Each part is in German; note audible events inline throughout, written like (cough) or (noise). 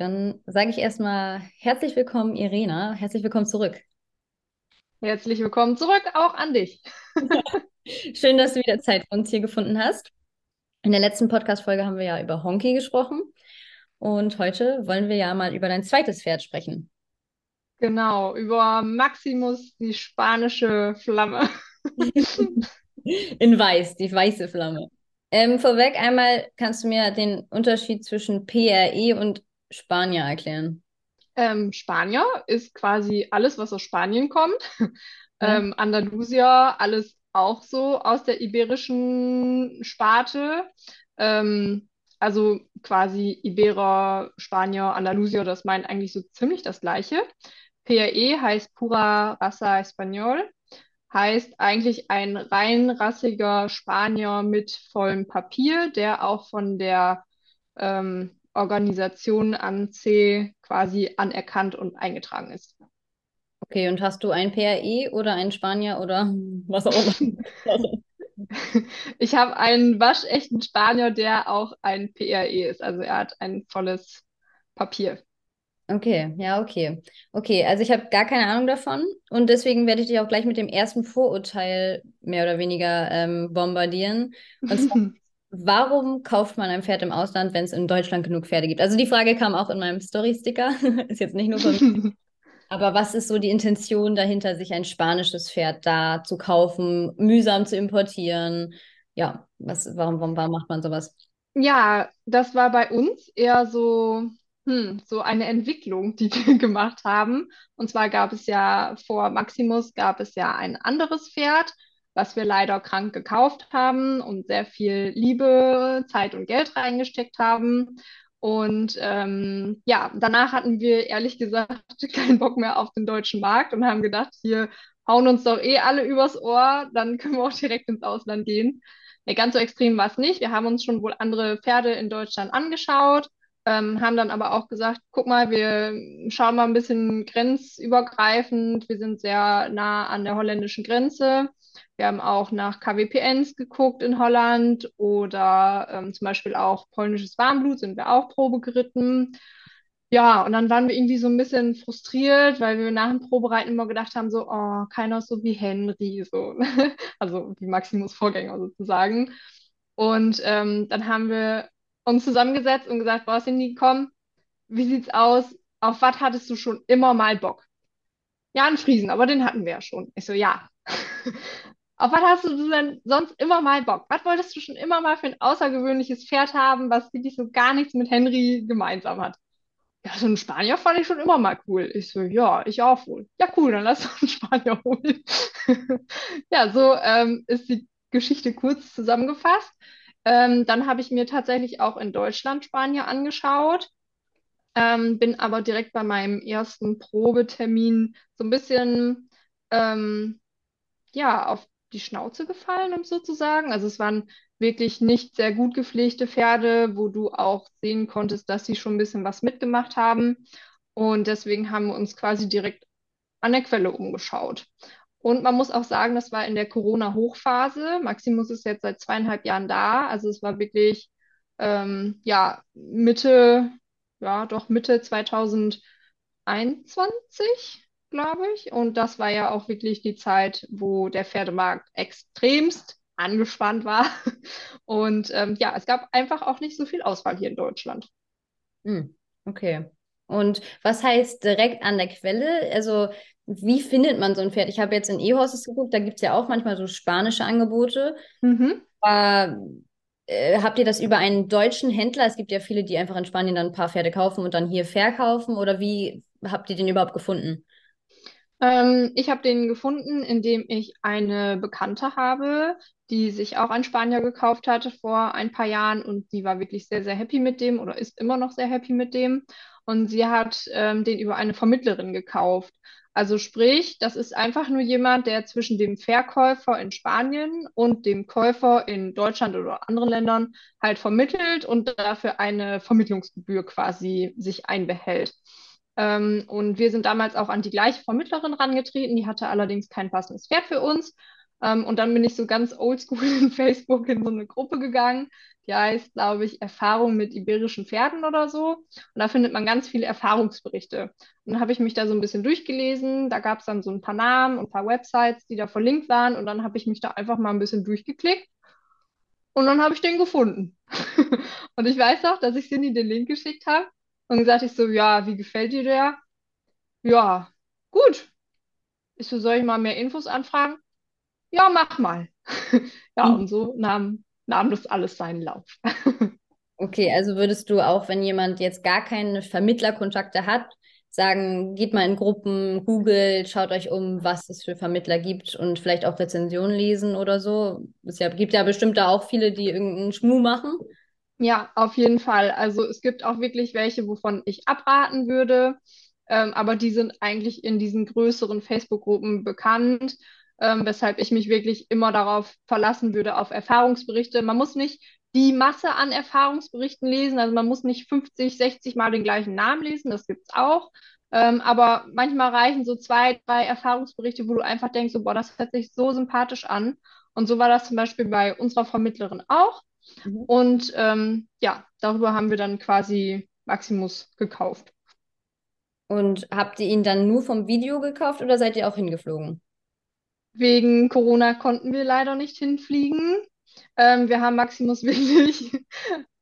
Dann sage ich erstmal herzlich willkommen, Irena. Herzlich willkommen zurück. Herzlich willkommen zurück, auch an dich. (laughs) Schön, dass du wieder Zeit für uns hier gefunden hast. In der letzten Podcast-Folge haben wir ja über Honky gesprochen. Und heute wollen wir ja mal über dein zweites Pferd sprechen. Genau, über Maximus, die spanische Flamme. (laughs) In weiß, die weiße Flamme. Ähm, vorweg einmal kannst du mir den Unterschied zwischen PRE und Spanier erklären. Ähm, Spanier ist quasi alles, was aus Spanien kommt. Ja. Ähm, Andalusier, alles auch so aus der iberischen Sparte. Ähm, also quasi Iberer, Spanier, Andalusier, das meint eigentlich so ziemlich das Gleiche. PRE heißt Pura Raza Español, heißt eigentlich ein reinrassiger Spanier mit vollem Papier, der auch von der ähm, Organisation an C quasi anerkannt und eingetragen ist. Okay, und hast du ein PRE oder einen Spanier oder was auch immer? (laughs) ich habe einen waschechten Spanier, der auch ein PRE ist. Also er hat ein volles Papier. Okay, ja, okay. Okay, also ich habe gar keine Ahnung davon und deswegen werde ich dich auch gleich mit dem ersten Vorurteil mehr oder weniger ähm, bombardieren. Und zwar, (laughs) warum kauft man ein Pferd im Ausland, wenn es in Deutschland genug Pferde gibt? Also die Frage kam auch in meinem Story-Sticker, (laughs) ist jetzt nicht nur von. (laughs) Aber was ist so die Intention dahinter, sich ein spanisches Pferd da zu kaufen, mühsam zu importieren? Ja, was, warum, warum, warum macht man sowas? Ja, das war bei uns eher so, hm, so eine Entwicklung, die (laughs) wir gemacht haben. Und zwar gab es ja vor Maximus gab es ja ein anderes Pferd, was wir leider krank gekauft haben und sehr viel Liebe, Zeit und Geld reingesteckt haben. Und ähm, ja, danach hatten wir ehrlich gesagt (laughs) keinen Bock mehr auf den deutschen Markt und haben gedacht, hier hauen uns doch eh alle übers Ohr, dann können wir auch direkt ins Ausland gehen. Nee, ganz so extrem war es nicht. Wir haben uns schon wohl andere Pferde in Deutschland angeschaut, ähm, haben dann aber auch gesagt, guck mal, wir schauen mal ein bisschen grenzübergreifend. Wir sind sehr nah an der holländischen Grenze. Wir haben auch nach KWPNs geguckt in Holland oder ähm, zum Beispiel auch polnisches Warmblut sind wir auch Probe geritten. Ja, und dann waren wir irgendwie so ein bisschen frustriert, weil wir nach dem Probereiten immer gedacht haben, so, oh, keiner so wie Henry, so. (laughs) also wie Maximus Vorgänger sozusagen. Und ähm, dann haben wir uns zusammengesetzt und gesagt, boah, Cindy, komm, wie sieht's aus? Auf was hattest du schon immer mal Bock? Ja, einen Friesen, aber den hatten wir ja schon. Ich so, ja. (laughs) Auf was hast du denn sonst immer mal Bock? Was wolltest du schon immer mal für ein außergewöhnliches Pferd haben, was wirklich so gar nichts mit Henry gemeinsam hat? Ja, so einen Spanier fand ich schon immer mal cool. Ich so, ja, ich auch wohl. Ja, cool, dann lass (laughs) uns einen Spanier holen. (laughs) ja, so ähm, ist die Geschichte kurz zusammengefasst. Ähm, dann habe ich mir tatsächlich auch in Deutschland Spanier angeschaut, ähm, bin aber direkt bei meinem ersten Probetermin so ein bisschen ähm, ja, auf die Schnauze gefallen, um sozusagen. Also es waren wirklich nicht sehr gut gepflegte Pferde, wo du auch sehen konntest, dass sie schon ein bisschen was mitgemacht haben. Und deswegen haben wir uns quasi direkt an der Quelle umgeschaut. Und man muss auch sagen, das war in der Corona-Hochphase. Maximus ist jetzt seit zweieinhalb Jahren da. Also es war wirklich, ähm, ja, Mitte, ja, doch Mitte 2021 glaube ich. Und das war ja auch wirklich die Zeit, wo der Pferdemarkt extremst angespannt war. (laughs) Und ähm, ja, es gab einfach auch nicht so viel Auswahl hier in Deutschland. Hm, okay. Und was heißt direkt an der Quelle? Also, wie findet man so ein Pferd? Ich habe jetzt in E-Horses geguckt, da gibt es ja auch manchmal so spanische Angebote. Mhm. Aber äh, habt ihr das über einen deutschen Händler? Es gibt ja viele, die einfach in Spanien dann ein paar Pferde kaufen und dann hier verkaufen. Oder wie habt ihr den überhaupt gefunden? Ähm, ich habe den gefunden, indem ich eine Bekannte habe, die sich auch einen Spanier gekauft hatte vor ein paar Jahren und die war wirklich sehr, sehr happy mit dem oder ist immer noch sehr happy mit dem. Und sie hat ähm, den über eine Vermittlerin gekauft. Also sprich, das ist einfach nur jemand, der zwischen dem Verkäufer in Spanien und dem Käufer in Deutschland oder anderen Ländern halt vermittelt und dafür eine Vermittlungsgebühr quasi sich einbehält. Ähm, und wir sind damals auch an die gleiche Vermittlerin rangetreten. Die hatte allerdings kein passendes Pferd für uns. Ähm, und dann bin ich so ganz oldschool in (laughs) Facebook in so eine Gruppe gegangen, die heißt, glaube ich, Erfahrung mit iberischen Pferden oder so. Und da findet man ganz viele Erfahrungsberichte. Und dann habe ich mich da so ein bisschen durchgelesen. Da gab es dann so ein paar Namen und ein paar Websites, die da verlinkt waren. Und dann habe ich mich da einfach mal ein bisschen durchgeklickt. Und dann habe ich den gefunden. (laughs) und ich weiß auch, dass ich Cindy den Link geschickt habe und gesagt ich so, ja, wie gefällt dir der? Ja, gut. Ich so, soll ich mal mehr Infos anfragen? Ja, mach mal. (laughs) ja, Mhm. und so nahm, nahm das alles seinen Lauf. (laughs) Okay, also würdest du auch, wenn jemand jetzt gar keine Vermittlerkontakte hat, sagen, geht mal in Gruppen, googelt, schaut euch um, was es für Vermittler gibt und vielleicht auch Rezensionen lesen oder so. Es gibt ja bestimmt da auch viele, die irgendeinen Schmuh machen. Ja, auf jeden Fall. Also es gibt auch wirklich welche, wovon ich abraten würde, ähm, aber die sind eigentlich in diesen größeren Facebook-Gruppen bekannt, ähm, weshalb ich mich wirklich immer darauf verlassen würde, auf Erfahrungsberichte. Man muss nicht die Masse an Erfahrungsberichten lesen, also man muss nicht 50, 60 Mal den gleichen Namen lesen, das gibt's auch. Ähm, aber manchmal reichen so zwei, drei Erfahrungsberichte, wo du einfach denkst, so, boah, das hört sich so sympathisch an. Und so war das zum Beispiel bei unserer Vermittlerin auch. Mhm. Und ähm, ja, darüber haben wir dann quasi Maximus gekauft. Und habt ihr ihn dann nur vom Video gekauft oder seid ihr auch hingeflogen? Wegen Corona konnten wir leider nicht hinfliegen. Ähm, wir haben Maximus (laughs) wirklich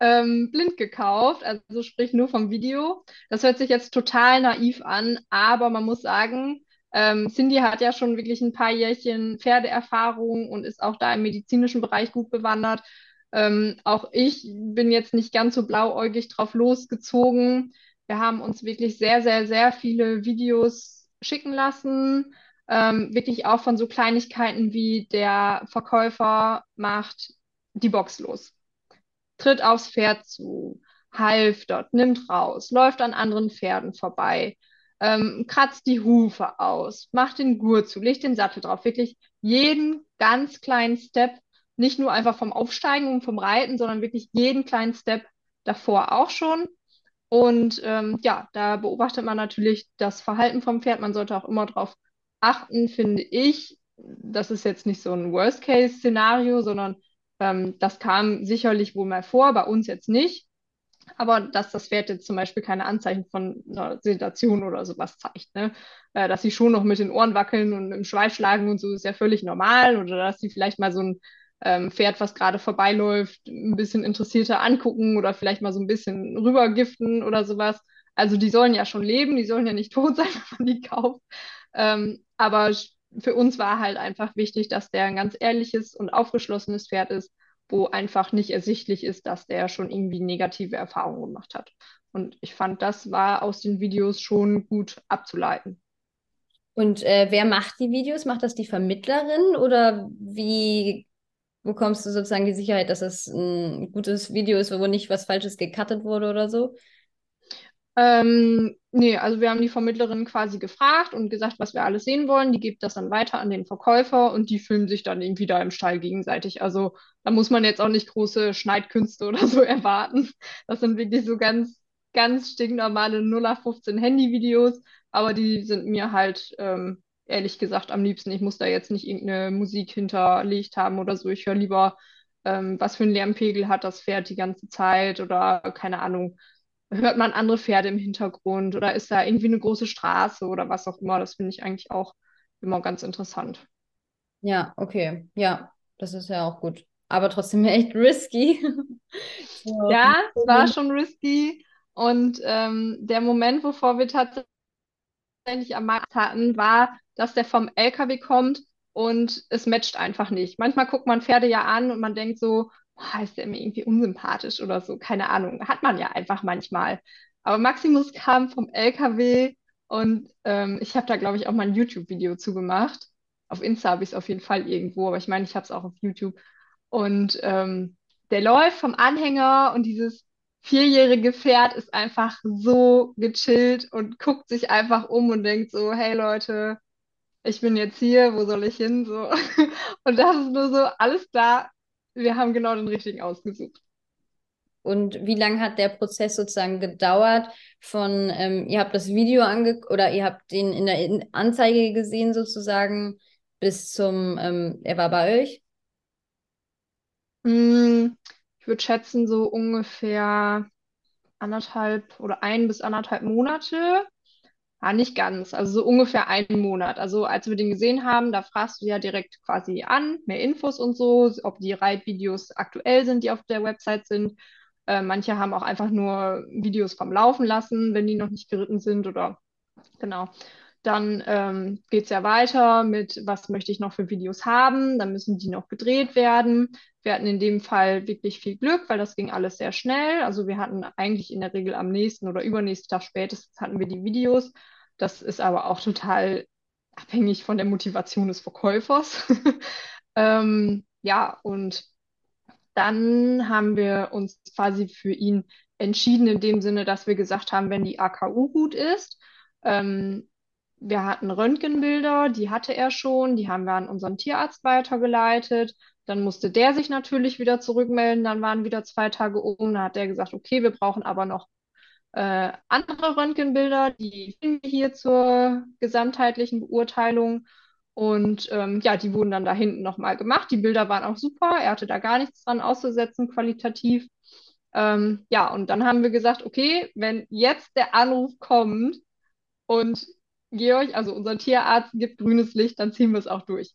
ähm, blind gekauft, also sprich nur vom Video. Das hört sich jetzt total naiv an, aber man muss sagen, ähm, Cindy hat ja schon wirklich ein paar Jährchen Pferdeerfahrung und ist auch da im medizinischen Bereich gut bewandert. Ähm, auch ich bin jetzt nicht ganz so blauäugig drauf losgezogen. Wir haben uns wirklich sehr, sehr, sehr viele Videos schicken lassen. Ähm, wirklich auch von so Kleinigkeiten wie der Verkäufer macht die Box los, tritt aufs Pferd zu, halftert, nimmt raus, läuft an anderen Pferden vorbei, ähm, kratzt die Hufe aus, macht den Gurt zu, legt den Sattel drauf. Wirklich jeden ganz kleinen Step, nicht nur einfach vom Aufsteigen und vom Reiten, sondern wirklich jeden kleinen Step davor auch schon. Und ähm, ja, da beobachtet man natürlich das Verhalten vom Pferd. Man sollte auch immer darauf achten, finde ich. Das ist jetzt nicht so ein Worst-Case-Szenario, sondern ähm, das kam sicherlich wohl mal vor, bei uns jetzt nicht. Aber dass das Pferd jetzt zum Beispiel keine Anzeichen von einer Sedation oder sowas zeigt, ne? Äh, dass sie schon noch mit den Ohren wackeln und im Schweif schlagen und so ist ja völlig normal. Oder dass sie vielleicht mal so ein ähm, Pferd, was gerade vorbeiläuft, ein bisschen interessierter angucken oder vielleicht mal so ein bisschen rübergiften oder sowas. Also die sollen ja schon leben, die sollen ja nicht (laughs) tot sein, wenn man die kauft. Ähm, aber für uns war halt einfach wichtig, dass der ein ganz ehrliches und aufgeschlossenes Pferd ist, wo einfach nicht ersichtlich ist, dass der schon irgendwie negative Erfahrungen gemacht hat. Und ich fand, das war aus den Videos schon gut abzuleiten. Und äh, wer macht die Videos? Macht das die Vermittlerin oder wie bekommst du sozusagen die Sicherheit, dass es ein gutes Video ist, wo nicht was Falsches gecuttet wurde oder so? Ähm, nee, also wir haben die Vermittlerin quasi gefragt und gesagt, was wir alles sehen wollen. Die gibt das dann weiter an den Verkäufer und die filmen sich dann irgendwie da im Stall gegenseitig. Also da muss man jetzt auch nicht große Schneidkünste oder so (laughs) erwarten. Das sind wirklich so ganz, ganz stinknormale 0815 Handyvideos, aber die sind mir halt ähm, ehrlich gesagt am liebsten. Ich muss da jetzt nicht irgendeine Musik hinterlegt haben oder so. Ich höre lieber, ähm, was für einen Lärmpegel hat das Pferd die ganze Zeit oder keine Ahnung hört man andere Pferde im Hintergrund oder ist da irgendwie eine große Straße oder was auch immer. Das finde ich eigentlich auch immer ganz interessant. Ja, okay. Ja, das ist ja auch gut. Aber trotzdem (laughs) echt risky. So. (laughs) Ja, es war schon risky und ähm, der Moment, wovor wir tatsächlich am Markt hatten, war, dass der vom LKW kommt und es matcht einfach nicht. Manchmal guckt man Pferde ja an und man denkt so, oh, ist der mir irgendwie unsympathisch oder so, keine Ahnung. Hat man ja einfach manchmal. Aber Maximus kam vom LKW und ähm, ich habe da, glaube ich, auch mal ein YouTube-Video zugemacht. Auf Insta habe ich es auf jeden Fall irgendwo, aber ich meine, ich habe es auch auf YouTube. Und ähm, der läuft vom Anhänger und dieses vierjährige Pferd ist einfach so gechillt und guckt sich einfach um und denkt so, hey Leute, ich bin jetzt hier, wo soll ich hin? So. (laughs) Und das ist nur so, alles klar, wir haben genau den richtigen ausgesucht. Und wie lange hat der Prozess sozusagen gedauert von, ähm, ihr habt das Video ange oder ihr habt den in der Anzeige gesehen sozusagen bis zum, ähm, er war bei euch? Mm, Ich würde schätzen, so ungefähr anderthalb oder ein bis anderthalb Monate. Ja, nicht ganz, also so ungefähr einen Monat. Also als wir den gesehen haben, da fragst du ja direkt quasi an, mehr Infos und so, ob die Reitvideos aktuell sind, die auf der Website sind. Äh, manche haben auch einfach nur Videos vom Laufen lassen, wenn die noch nicht geritten sind oder genau. Dann ähm, geht es ja weiter mit, was möchte ich noch für Videos haben. Dann müssen die noch gedreht werden. Wir hatten in dem Fall wirklich viel Glück, weil das ging alles sehr schnell. Also wir hatten eigentlich in der Regel am nächsten oder übernächsten Tag spätestens hatten wir die Videos. Das ist aber auch total abhängig von der Motivation des Verkäufers. (laughs) ähm, ja, und dann haben wir uns quasi für ihn entschieden, in dem Sinne, dass wir gesagt haben, wenn die AKU gut ist, ähm, wir hatten Röntgenbilder, die hatte er schon, die haben wir an unseren Tierarzt weitergeleitet. Dann musste der sich natürlich wieder zurückmelden, dann waren wieder zwei Tage um. Dann hat der gesagt, okay, wir brauchen aber noch äh, andere Röntgenbilder, die finden wir hier zur gesamtheitlichen Beurteilung. Und ähm, ja, die wurden dann da hinten nochmal gemacht. Die Bilder waren auch super. Er hatte da gar nichts dran auszusetzen, qualitativ. Ähm, ja, und dann haben wir gesagt, okay, wenn jetzt der Anruf kommt und Georg, also unser Tierarzt, gibt grünes Licht, dann ziehen wir es auch durch.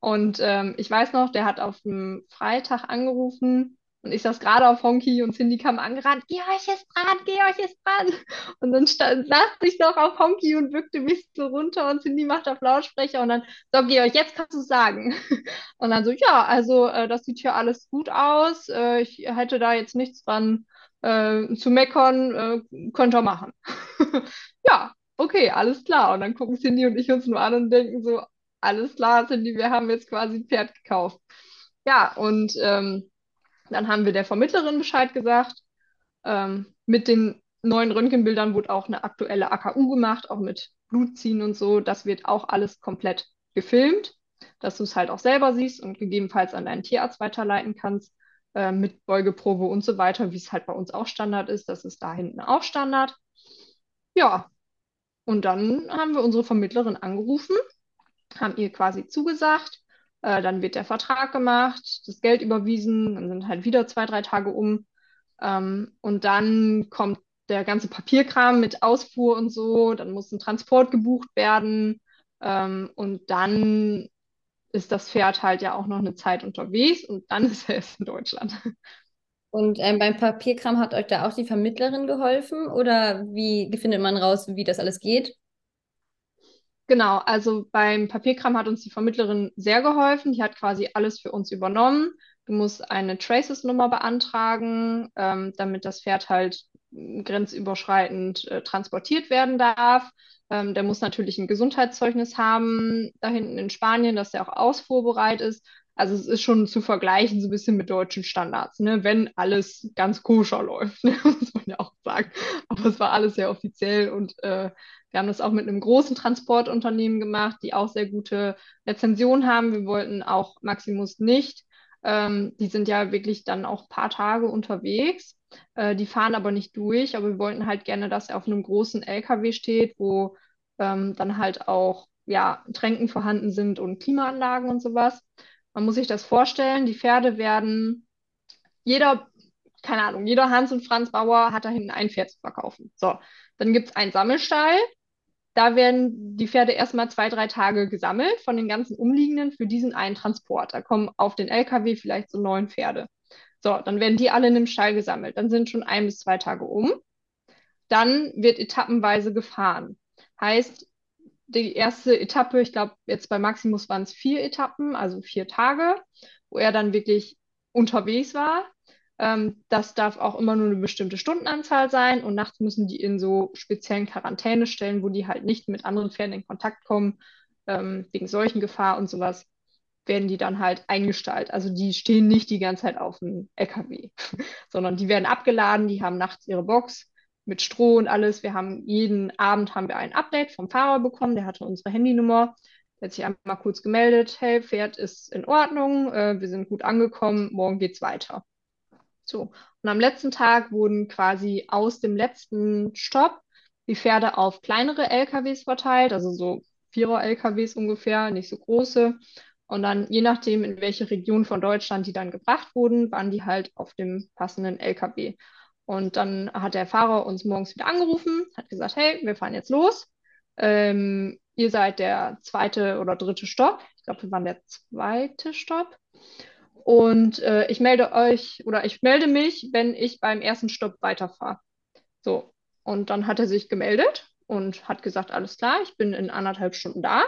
Und ähm, ich weiß noch, der hat auf dem Freitag angerufen und ich saß gerade auf Honky und Cindy kam angerannt, Georg ist dran, Georg ist dran. Und dann stand, saß ich noch auf Honky und bückte mich so runter und Cindy macht auf Lautsprecher und dann, so Georg, jetzt kannst du sagen. (laughs) Und dann so, ja, also äh, das sieht hier alles gut aus. Äh, ich hätte da jetzt nichts dran äh, zu meckern, äh, könnt ihr machen. (laughs) ja, okay, alles klar. Und dann gucken Cindy und ich uns nur an und denken so, alles klar, Cindy, wir haben jetzt quasi ein Pferd gekauft. Ja, und ähm, dann haben wir der Vermittlerin Bescheid gesagt. Ähm, mit den neuen Röntgenbildern wurde auch eine aktuelle AKU gemacht, auch mit Blutziehen und so. Das wird auch alles komplett gefilmt, dass du es halt auch selber siehst und gegebenenfalls an deinen Tierarzt weiterleiten kannst, äh, mit Beugeprobe und so weiter, wie es halt bei uns auch Standard ist. Das ist da hinten auch Standard. Ja, und dann haben wir unsere Vermittlerin angerufen, haben ihr quasi zugesagt. Äh, dann wird der Vertrag gemacht, das Geld überwiesen, dann sind halt wieder zwei, drei Tage um. Ähm, und dann kommt der ganze Papierkram mit Ausfuhr und so. Dann muss ein Transport gebucht werden. Ähm, und dann ist das Pferd halt ja auch noch eine Zeit unterwegs und dann ist er erst in Deutschland. Und ähm, beim Papierkram hat euch da auch die Vermittlerin geholfen oder wie findet man raus, wie das alles geht? Genau, also beim Papierkram hat uns die Vermittlerin sehr geholfen. Die hat quasi alles für uns übernommen. Du musst eine Traces-Nummer beantragen, ähm, damit das Pferd halt grenzüberschreitend äh, transportiert werden darf. Ähm, der muss natürlich ein Gesundheitszeugnis haben, da hinten in Spanien, dass er auch ausfuhrbereit ist. Also es ist schon zu vergleichen so ein bisschen mit deutschen Standards, ne? wenn alles ganz koscher läuft, (laughs) ne? muss man ja auch sagen. Aber es war alles sehr offiziell und äh, wir haben das auch mit einem großen Transportunternehmen gemacht, die auch sehr gute Rezensionen haben. Wir wollten auch Maximus nicht. Ähm, die sind ja wirklich dann auch ein paar Tage unterwegs. Äh, die fahren aber nicht durch, aber wir wollten halt gerne, dass er auf einem großen LKW steht, wo ähm, dann halt auch ja, Tränken vorhanden sind und Klimaanlagen und sowas. Man muss sich das vorstellen, die Pferde werden, jeder, keine Ahnung, jeder Hans und Franz Bauer hat da hinten ein Pferd zu verkaufen. So, dann gibt es einen Sammelstall. Da werden die Pferde erstmal zwei, drei Tage gesammelt von den ganzen Umliegenden für diesen einen Transport. Da kommen auf den LKW vielleicht so neun Pferde. So, dann werden die alle in einem Stall gesammelt. Dann sind schon ein bis zwei Tage um. Dann wird etappenweise gefahren. Heißt, die erste Etappe, ich glaube, jetzt bei Maximus waren es vier Etappen, also vier Tage, wo er dann wirklich unterwegs war. Ähm, das darf auch immer nur eine bestimmte Stundenanzahl sein und nachts müssen die in so speziellen Quarantänestellen, wo die halt nicht mit anderen Pferden in Kontakt kommen, ähm, wegen Seuchengefahr und sowas, werden die dann halt eingestellt. Also die stehen nicht die ganze Zeit auf dem LKW, (laughs) sondern die werden abgeladen, die haben nachts ihre Box mit Stroh und alles. Wir haben jeden Abend haben wir ein Update vom Fahrer bekommen, der hatte unsere Handynummer. Der hat sich einmal kurz gemeldet, hey, Pferd ist in Ordnung, äh, wir sind gut angekommen, morgen geht's weiter. So. Und am letzten Tag wurden quasi aus dem letzten Stopp die Pferde auf kleinere LKWs verteilt, also so Vierer-LKWs ungefähr, nicht so große. Und dann, je nachdem, in welche Region von Deutschland die dann gebracht wurden, waren die halt auf dem passenden LKW. Und dann hat der Fahrer uns morgens wieder angerufen, hat gesagt, hey, wir fahren jetzt los. Ähm, ihr seid der zweite oder dritte Stopp. Ich glaube, wir waren der zweite Stopp. Und äh, ich melde euch oder ich melde mich, wenn ich beim ersten Stopp weiterfahre. So. Und dann hat er sich gemeldet und hat gesagt, alles klar, ich bin in anderthalb Stunden da.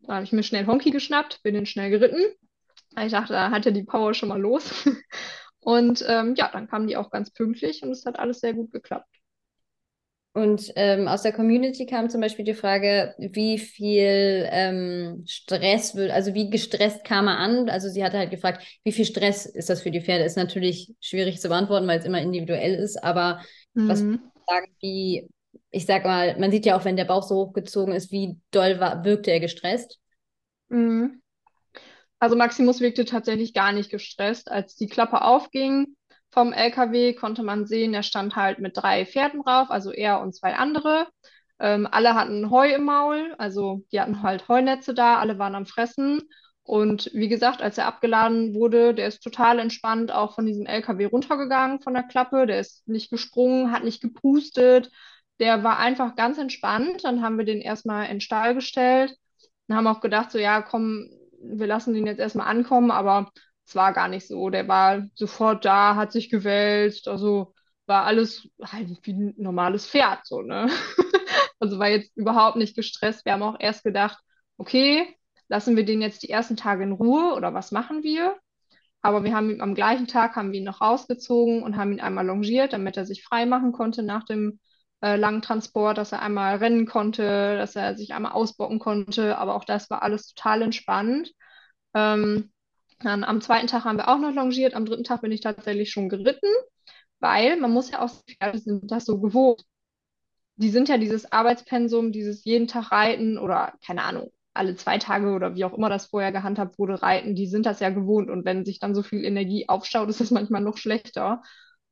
Dann habe ich mir schnell Honky geschnappt, bin ihn schnell geritten. Ich dachte, da hat er die Power schon mal los. (laughs) Und ähm, ja, dann kamen die auch ganz pünktlich und es hat alles sehr gut geklappt. Und ähm, aus der Community kam zum Beispiel die Frage, wie viel ähm, Stress also wie gestresst kam er an? Also sie hatte halt gefragt, wie viel Stress ist das für die Pferde? Ist natürlich schwierig zu beantworten, weil es immer individuell ist, aber mhm. was sagen, wie, ich sag mal, man sieht ja auch, wenn der Bauch so hochgezogen ist, wie doll war, wirkte er gestresst? Mhm. Also Maximus wirkte tatsächlich gar nicht gestresst. Als die Klappe aufging vom LKW, konnte man sehen, er stand halt mit drei Pferden drauf, also er und zwei andere. Ähm, alle hatten Heu im Maul, also die hatten halt Heunetze da, alle waren am Fressen. Und wie gesagt, als er abgeladen wurde, der ist total entspannt auch von diesem LKW runtergegangen von der Klappe. Der ist nicht gesprungen, hat nicht gepustet. Der war einfach ganz entspannt. Dann haben wir den erstmal in den Stall gestellt und haben auch gedacht, so ja, komm, wir lassen den jetzt erstmal ankommen, aber es war gar nicht so. Der war sofort da, hat sich gewälzt, also war alles halt wie ein normales Pferd, so, ne? (laughs) also war jetzt überhaupt nicht gestresst. Wir haben auch erst gedacht, okay, lassen wir den jetzt die ersten Tage in Ruhe oder was machen wir? Aber wir haben ihn am gleichen Tag haben wir ihn noch rausgezogen und haben ihn einmal longiert, damit er sich frei machen konnte nach dem äh, langen Transport, dass er einmal rennen konnte, dass er sich einmal ausbocken konnte. Aber auch das war alles total entspannt. Ähm, dann am zweiten Tag haben wir auch noch longiert. Am dritten Tag bin ich tatsächlich schon geritten, weil man muss ja auch, Pferde sind das so gewohnt. Die sind ja dieses Arbeitspensum, dieses jeden Tag reiten oder keine Ahnung, alle zwei Tage oder wie auch immer das vorher gehandhabt wurde, reiten, die sind das ja gewohnt. Und wenn sich dann so viel Energie aufstaut, (laughs) ist das manchmal noch schlechter.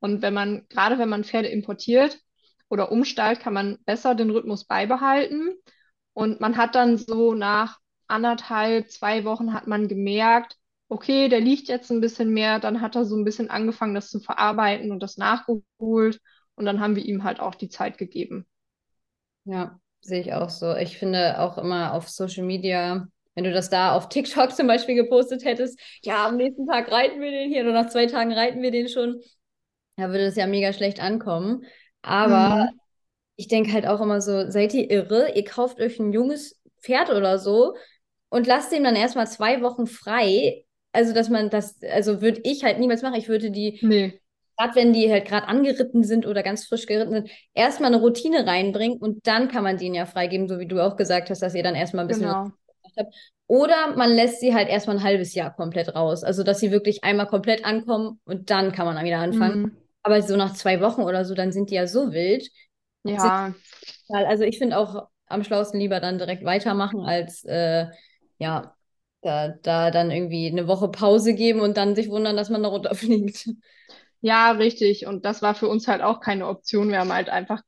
Und wenn man, gerade wenn man Pferde importiert, oder umstallt, kann man besser den Rhythmus beibehalten. Und man hat dann so nach anderthalb, zwei Wochen hat man gemerkt, okay, der liegt jetzt ein bisschen mehr, dann hat er so ein bisschen angefangen, das zu verarbeiten und das nachgeholt. Und dann haben wir ihm halt auch die Zeit gegeben. Ja, sehe ich auch so. Ich finde auch immer auf Social Media, wenn du das da auf TikTok (laughs) zum Beispiel gepostet hättest, ja, am nächsten Tag reiten wir den hier oder nach zwei Tagen reiten wir den schon, da würde es ja mega schlecht ankommen. Aber mhm. ich denke halt auch immer so, seid ihr irre? Ihr kauft euch ein junges Pferd oder so und lasst ihm dann erstmal zwei Wochen frei. Also, dass man das, also würde ich halt niemals machen. Ich würde die, nee. gerade wenn die halt gerade angeritten sind oder ganz frisch geritten sind, erstmal eine Routine reinbringen und dann kann man den ja freigeben, so wie du auch gesagt hast, dass ihr dann erstmal ein bisschen genau. habt. Oder man lässt sie halt erstmal ein halbes Jahr komplett raus. Also, dass sie wirklich einmal komplett ankommen und dann kann man dann wieder anfangen. Mhm. Aber so nach zwei Wochen oder so, dann sind die ja so wild. Ja. Also ich finde auch am schlausten lieber dann direkt weitermachen, als äh, ja, da, da dann irgendwie eine Woche Pause geben und dann sich wundern, dass man da runterfliegt. Ja, richtig. Und das war für uns halt auch keine Option. Wir haben halt einfach,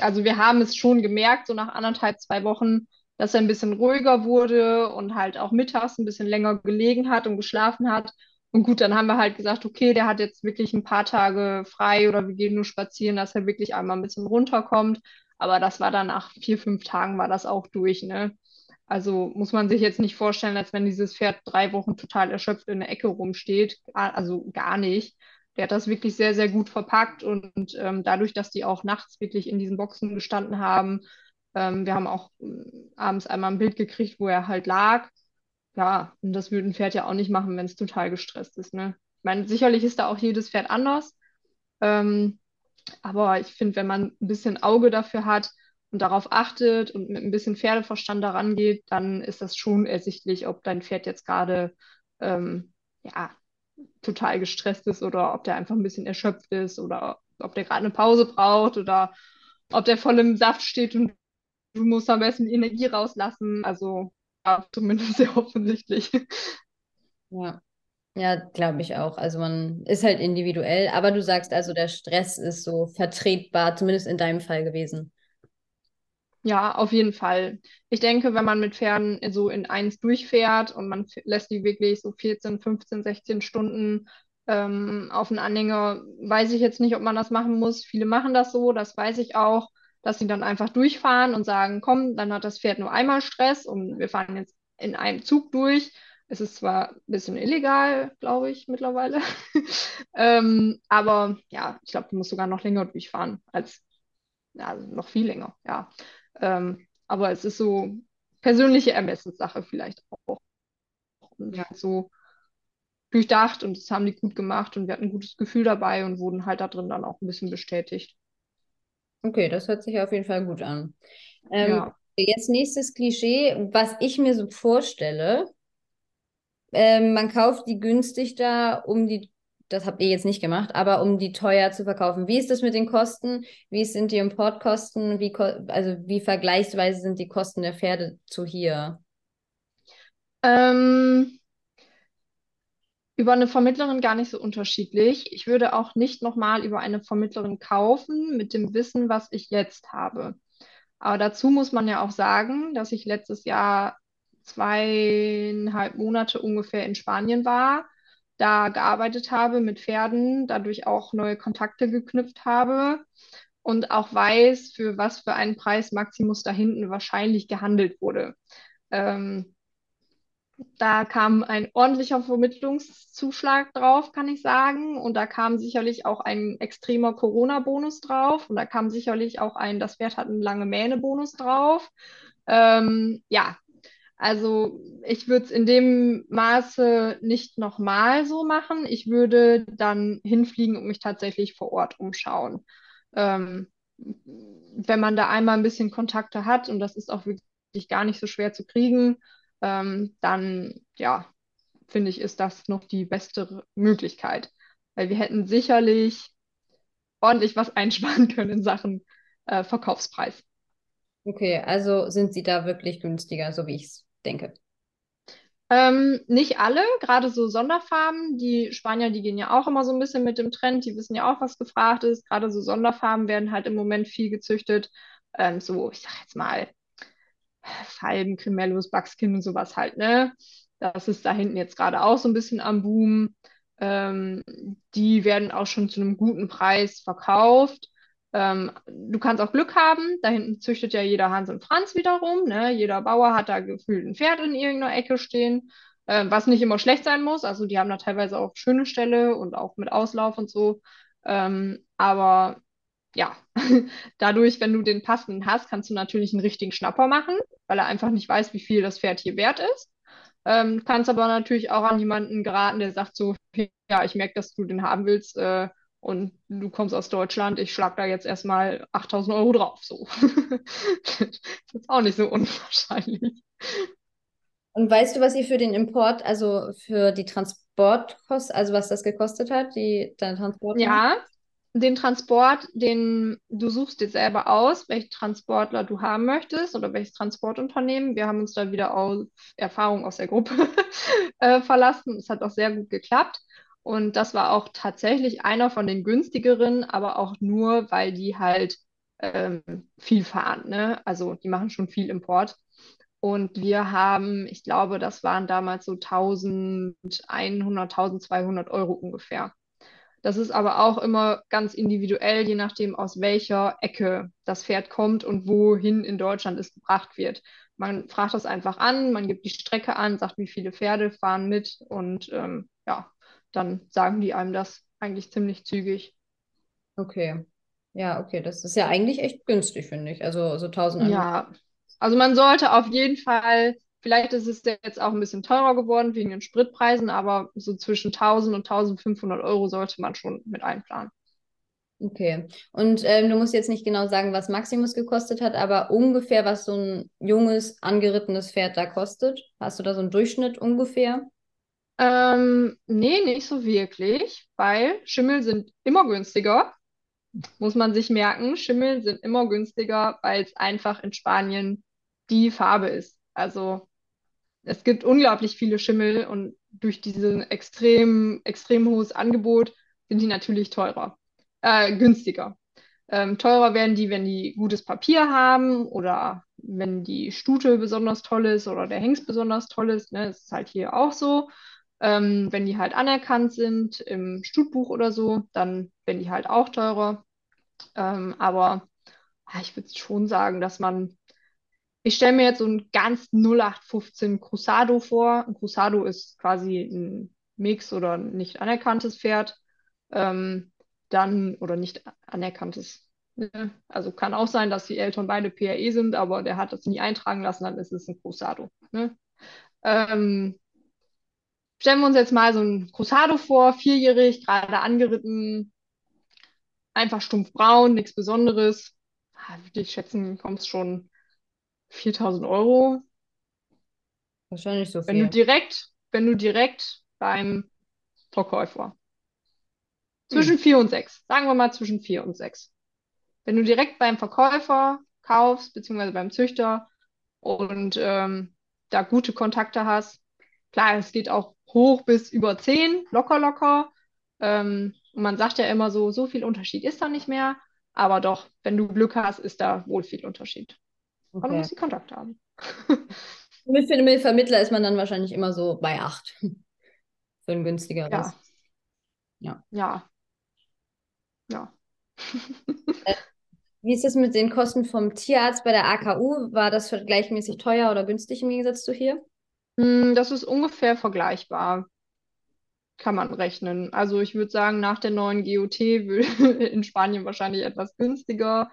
also wir haben es schon gemerkt, so nach anderthalb, zwei Wochen, dass er ein bisschen ruhiger wurde und halt auch mittags ein bisschen länger gelegen hat und geschlafen hat. Und gut, dann haben wir halt gesagt, okay, der hat jetzt wirklich ein paar Tage frei oder wir gehen nur spazieren, dass er wirklich einmal ein bisschen runterkommt. Aber das war dann nach vier, fünf Tagen war das auch durch, ne? Also muss man sich jetzt nicht vorstellen, als wenn dieses Pferd drei Wochen total erschöpft in der Ecke rumsteht. Also gar nicht. Der hat das wirklich sehr, sehr gut verpackt und ähm, dadurch, dass die auch nachts wirklich in diesen Boxen gestanden haben, ähm, wir haben auch äh, abends einmal ein Bild gekriegt, wo er halt lag ja, und das würde ein Pferd ja auch nicht machen, wenn es total gestresst ist. Ne? Ich meine, sicherlich ist da auch jedes Pferd anders. Ähm, aber ich finde, wenn man ein bisschen Auge dafür hat und darauf achtet und mit ein bisschen Pferdeverstand daran geht, dann ist das schon ersichtlich, ob dein Pferd jetzt gerade ähm, ja, total gestresst ist oder ob der einfach ein bisschen erschöpft ist oder ob der gerade eine Pause braucht oder ob der voll im Saft steht und du musst am besten Energie rauslassen. Also zumindest sehr offensichtlich. Ja. Ja, glaube ich auch. Also man ist halt individuell, aber du sagst also, der Stress ist so vertretbar, zumindest in deinem Fall gewesen. Ja, auf jeden Fall. Ich denke, wenn man mit Pferden so in eins durchfährt und man lässt die wirklich so 14, 15, 16 Stunden ähm, auf den Anhänger, weiß ich jetzt nicht, ob man das machen muss. Viele machen das so, das weiß ich auch, dass sie dann einfach durchfahren und sagen, komm, dann hat das Pferd nur einmal Stress und wir fahren jetzt in einem Zug durch. Es ist zwar ein bisschen illegal, glaube ich, mittlerweile. (laughs) Ähm, aber ja, ich glaube, du musst sogar noch länger durchfahren als, ja, also noch viel länger, ja. Ähm, aber es ist so persönliche Ermessenssache vielleicht auch. Und Ja. so durchdacht und das haben die gut gemacht und wir hatten ein gutes Gefühl dabei und wurden halt da drin dann auch ein bisschen bestätigt. Okay, das hört sich auf jeden Fall gut an. Ähm, Ja. jetzt nächstes Klischee, was ich mir so vorstelle. Ähm, man kauft die günstig da, um die, das habt ihr jetzt nicht gemacht, aber um die teuer zu verkaufen. Wie ist das mit den Kosten? Wie sind die Importkosten? Wie, also wie vergleichsweise sind die Kosten der Pferde zu hier? Ähm, über eine Vermittlerin gar nicht so unterschiedlich. Ich würde auch nicht nochmal über eine Vermittlerin kaufen mit dem Wissen, was ich jetzt habe. Aber dazu muss man ja auch sagen, dass ich letztes Jahr zweieinhalb Monate ungefähr in Spanien war, da gearbeitet habe mit Pferden, dadurch auch neue Kontakte geknüpft habe und auch weiß, für was für einen Preis Maximus da hinten wahrscheinlich gehandelt wurde. Ähm, da kam ein ordentlicher Vermittlungszuschlag drauf, kann ich sagen. Und da kam sicherlich auch ein extremer Corona-Bonus drauf. Und da kam sicherlich auch ein, das Pferd hat einen lange Mähne-Bonus drauf. Ähm, ja, also ich würde es in dem Maße nicht nochmal so machen. Ich würde dann hinfliegen und mich tatsächlich vor Ort umschauen. Ähm, wenn man da einmal ein bisschen Kontakte hat, und das ist auch wirklich gar nicht so schwer zu kriegen, ähm, dann ja, finde ich, ist das noch die beste Möglichkeit. Weil wir hätten sicherlich ordentlich was (laughs) einsparen können in Sachen äh, Verkaufspreis. Okay, also sind sie da wirklich günstiger, so wie ich es denke. Ähm, nicht alle, gerade so Sonderfarben. Die Spanier, die gehen ja auch immer so ein bisschen mit dem Trend. Die wissen ja auch, was gefragt ist. Gerade so Sonderfarben werden halt im Moment viel gezüchtet. Ähm, so, ich sag jetzt mal, Falben, Cremellos, Buckskin und sowas halt, ne? Das ist da hinten jetzt gerade auch so ein bisschen am Boom. Ähm, die werden auch schon zu einem guten Preis verkauft. Ähm, du kannst auch Glück haben. Da hinten züchtet ja jeder Hans und Franz wiederum. Ne? Jeder Bauer hat da gefühlt ein Pferd in irgendeiner Ecke stehen, ähm, was nicht immer schlecht sein muss. Also die haben da teilweise auch schöne Ställe und auch mit Auslauf und so. Ähm, aber ja, (laughs) dadurch, wenn du den passenden hast, kannst du natürlich einen richtigen Schnapper machen, weil er einfach nicht weiß, wie viel das Pferd hier wert ist. Ähm, kannst aber natürlich auch an jemanden geraten, der sagt so, ja, ich merke, dass du den haben willst äh, und du kommst aus Deutschland, ich schlag da jetzt erstmal 8000 Euro drauf. So. Das (laughs) ist auch nicht so unwahrscheinlich. Und weißt du, was ihr für den Import, also für die Transportkosten, also was das gekostet hat, die, der Transport? Ja, den Transport, den du suchst dir selber aus, welchen Transportler du haben möchtest oder welches Transportunternehmen. Wir haben uns da wieder auf Erfahrung aus der Gruppe (laughs) äh, verlassen. Es hat auch sehr gut geklappt. Und das war auch tatsächlich einer von den günstigeren, aber auch nur, weil die halt ähm, viel fahren, ne? Also die machen schon viel Import. Und wir haben, ich glaube, das waren damals so 1100, 1200 Euro ungefähr. Das ist aber auch immer ganz individuell, je nachdem, aus welcher Ecke das Pferd kommt und wohin in Deutschland es gebracht wird. Man fragt das einfach an, man gibt die Strecke an, sagt, wie viele Pferde fahren mit und ähm, ja, dann sagen die einem das eigentlich ziemlich zügig. Okay. Ja, okay, das ist ja eigentlich echt günstig, finde ich. Also so 1100. Ja, also man sollte auf jeden Fall, vielleicht ist es jetzt auch ein bisschen teurer geworden wegen den Spritpreisen, aber so zwischen 1000 und 1500 Euro sollte man schon mit einplanen. Okay. Und ähm, du musst jetzt nicht genau sagen, was Maximus gekostet hat, aber ungefähr, was so ein junges, angerittenes Pferd da kostet. Hast du da so einen Durchschnitt ungefähr? Ähm, nee, nicht so wirklich, weil Schimmel sind immer günstiger, muss man sich merken. Schimmel sind immer günstiger, weil es einfach in Spanien die Farbe ist. Also es gibt unglaublich viele Schimmel und durch diesen extrem, extrem hohes Angebot sind die natürlich teurer, äh, günstiger. Ähm, teurer werden die, wenn die gutes Papier haben oder wenn die Stute besonders toll ist oder der Hengst besonders toll ist. Ne? Das ist halt hier auch so. Ähm, wenn die halt anerkannt sind im Stutbuch oder so, dann werden die halt auch teurer. Ähm, aber ja, ich würde schon sagen, dass man, ich stelle mir jetzt so ein ganz 0815 Cruzado vor. Ein Cruzado ist quasi ein Mix oder nicht anerkanntes Pferd. Ähm, dann, oder nicht anerkanntes. Ne? Also kann auch sein, dass die Eltern beide PRE sind, aber der hat das nie eintragen lassen, dann ist es ein Cruzado. Ne? Ähm, stellen wir uns jetzt mal so ein Cruzado vor, vierjährig, gerade angeritten, einfach stumpf braun, nichts Besonderes. Ah, würde ich schätzen, kommt es schon 4000 Euro. Wahrscheinlich so Wenn du viel. direkt, wenn du direkt beim Verkäufer. Hm. Zwischen 4 und 6. Sagen wir mal zwischen 4 und 6. Wenn du direkt beim Verkäufer kaufst, beziehungsweise beim Züchter und ähm, da gute Kontakte hast, klar, es geht auch hoch bis über 10, locker, locker. Ähm, und man sagt ja immer so, so viel Unterschied ist da nicht mehr. Aber doch, wenn du Glück hast, ist da wohl viel Unterschied. Aber du Okay. musst die Kontakte haben. (laughs) Mit, den Vermittler ist man dann wahrscheinlich immer so bei 8. (laughs) Für ein günstigeres. Ja. Ja. Ja. Ja. Wie ist es mit den Kosten vom Tierarzt bei der AKU? War das vergleichmäßig teuer oder günstig im Gegensatz zu hier? Hm, Das ist ungefähr vergleichbar, kann man rechnen. Also ich würde sagen, nach der neuen GOT (laughs) in Spanien wahrscheinlich etwas günstiger,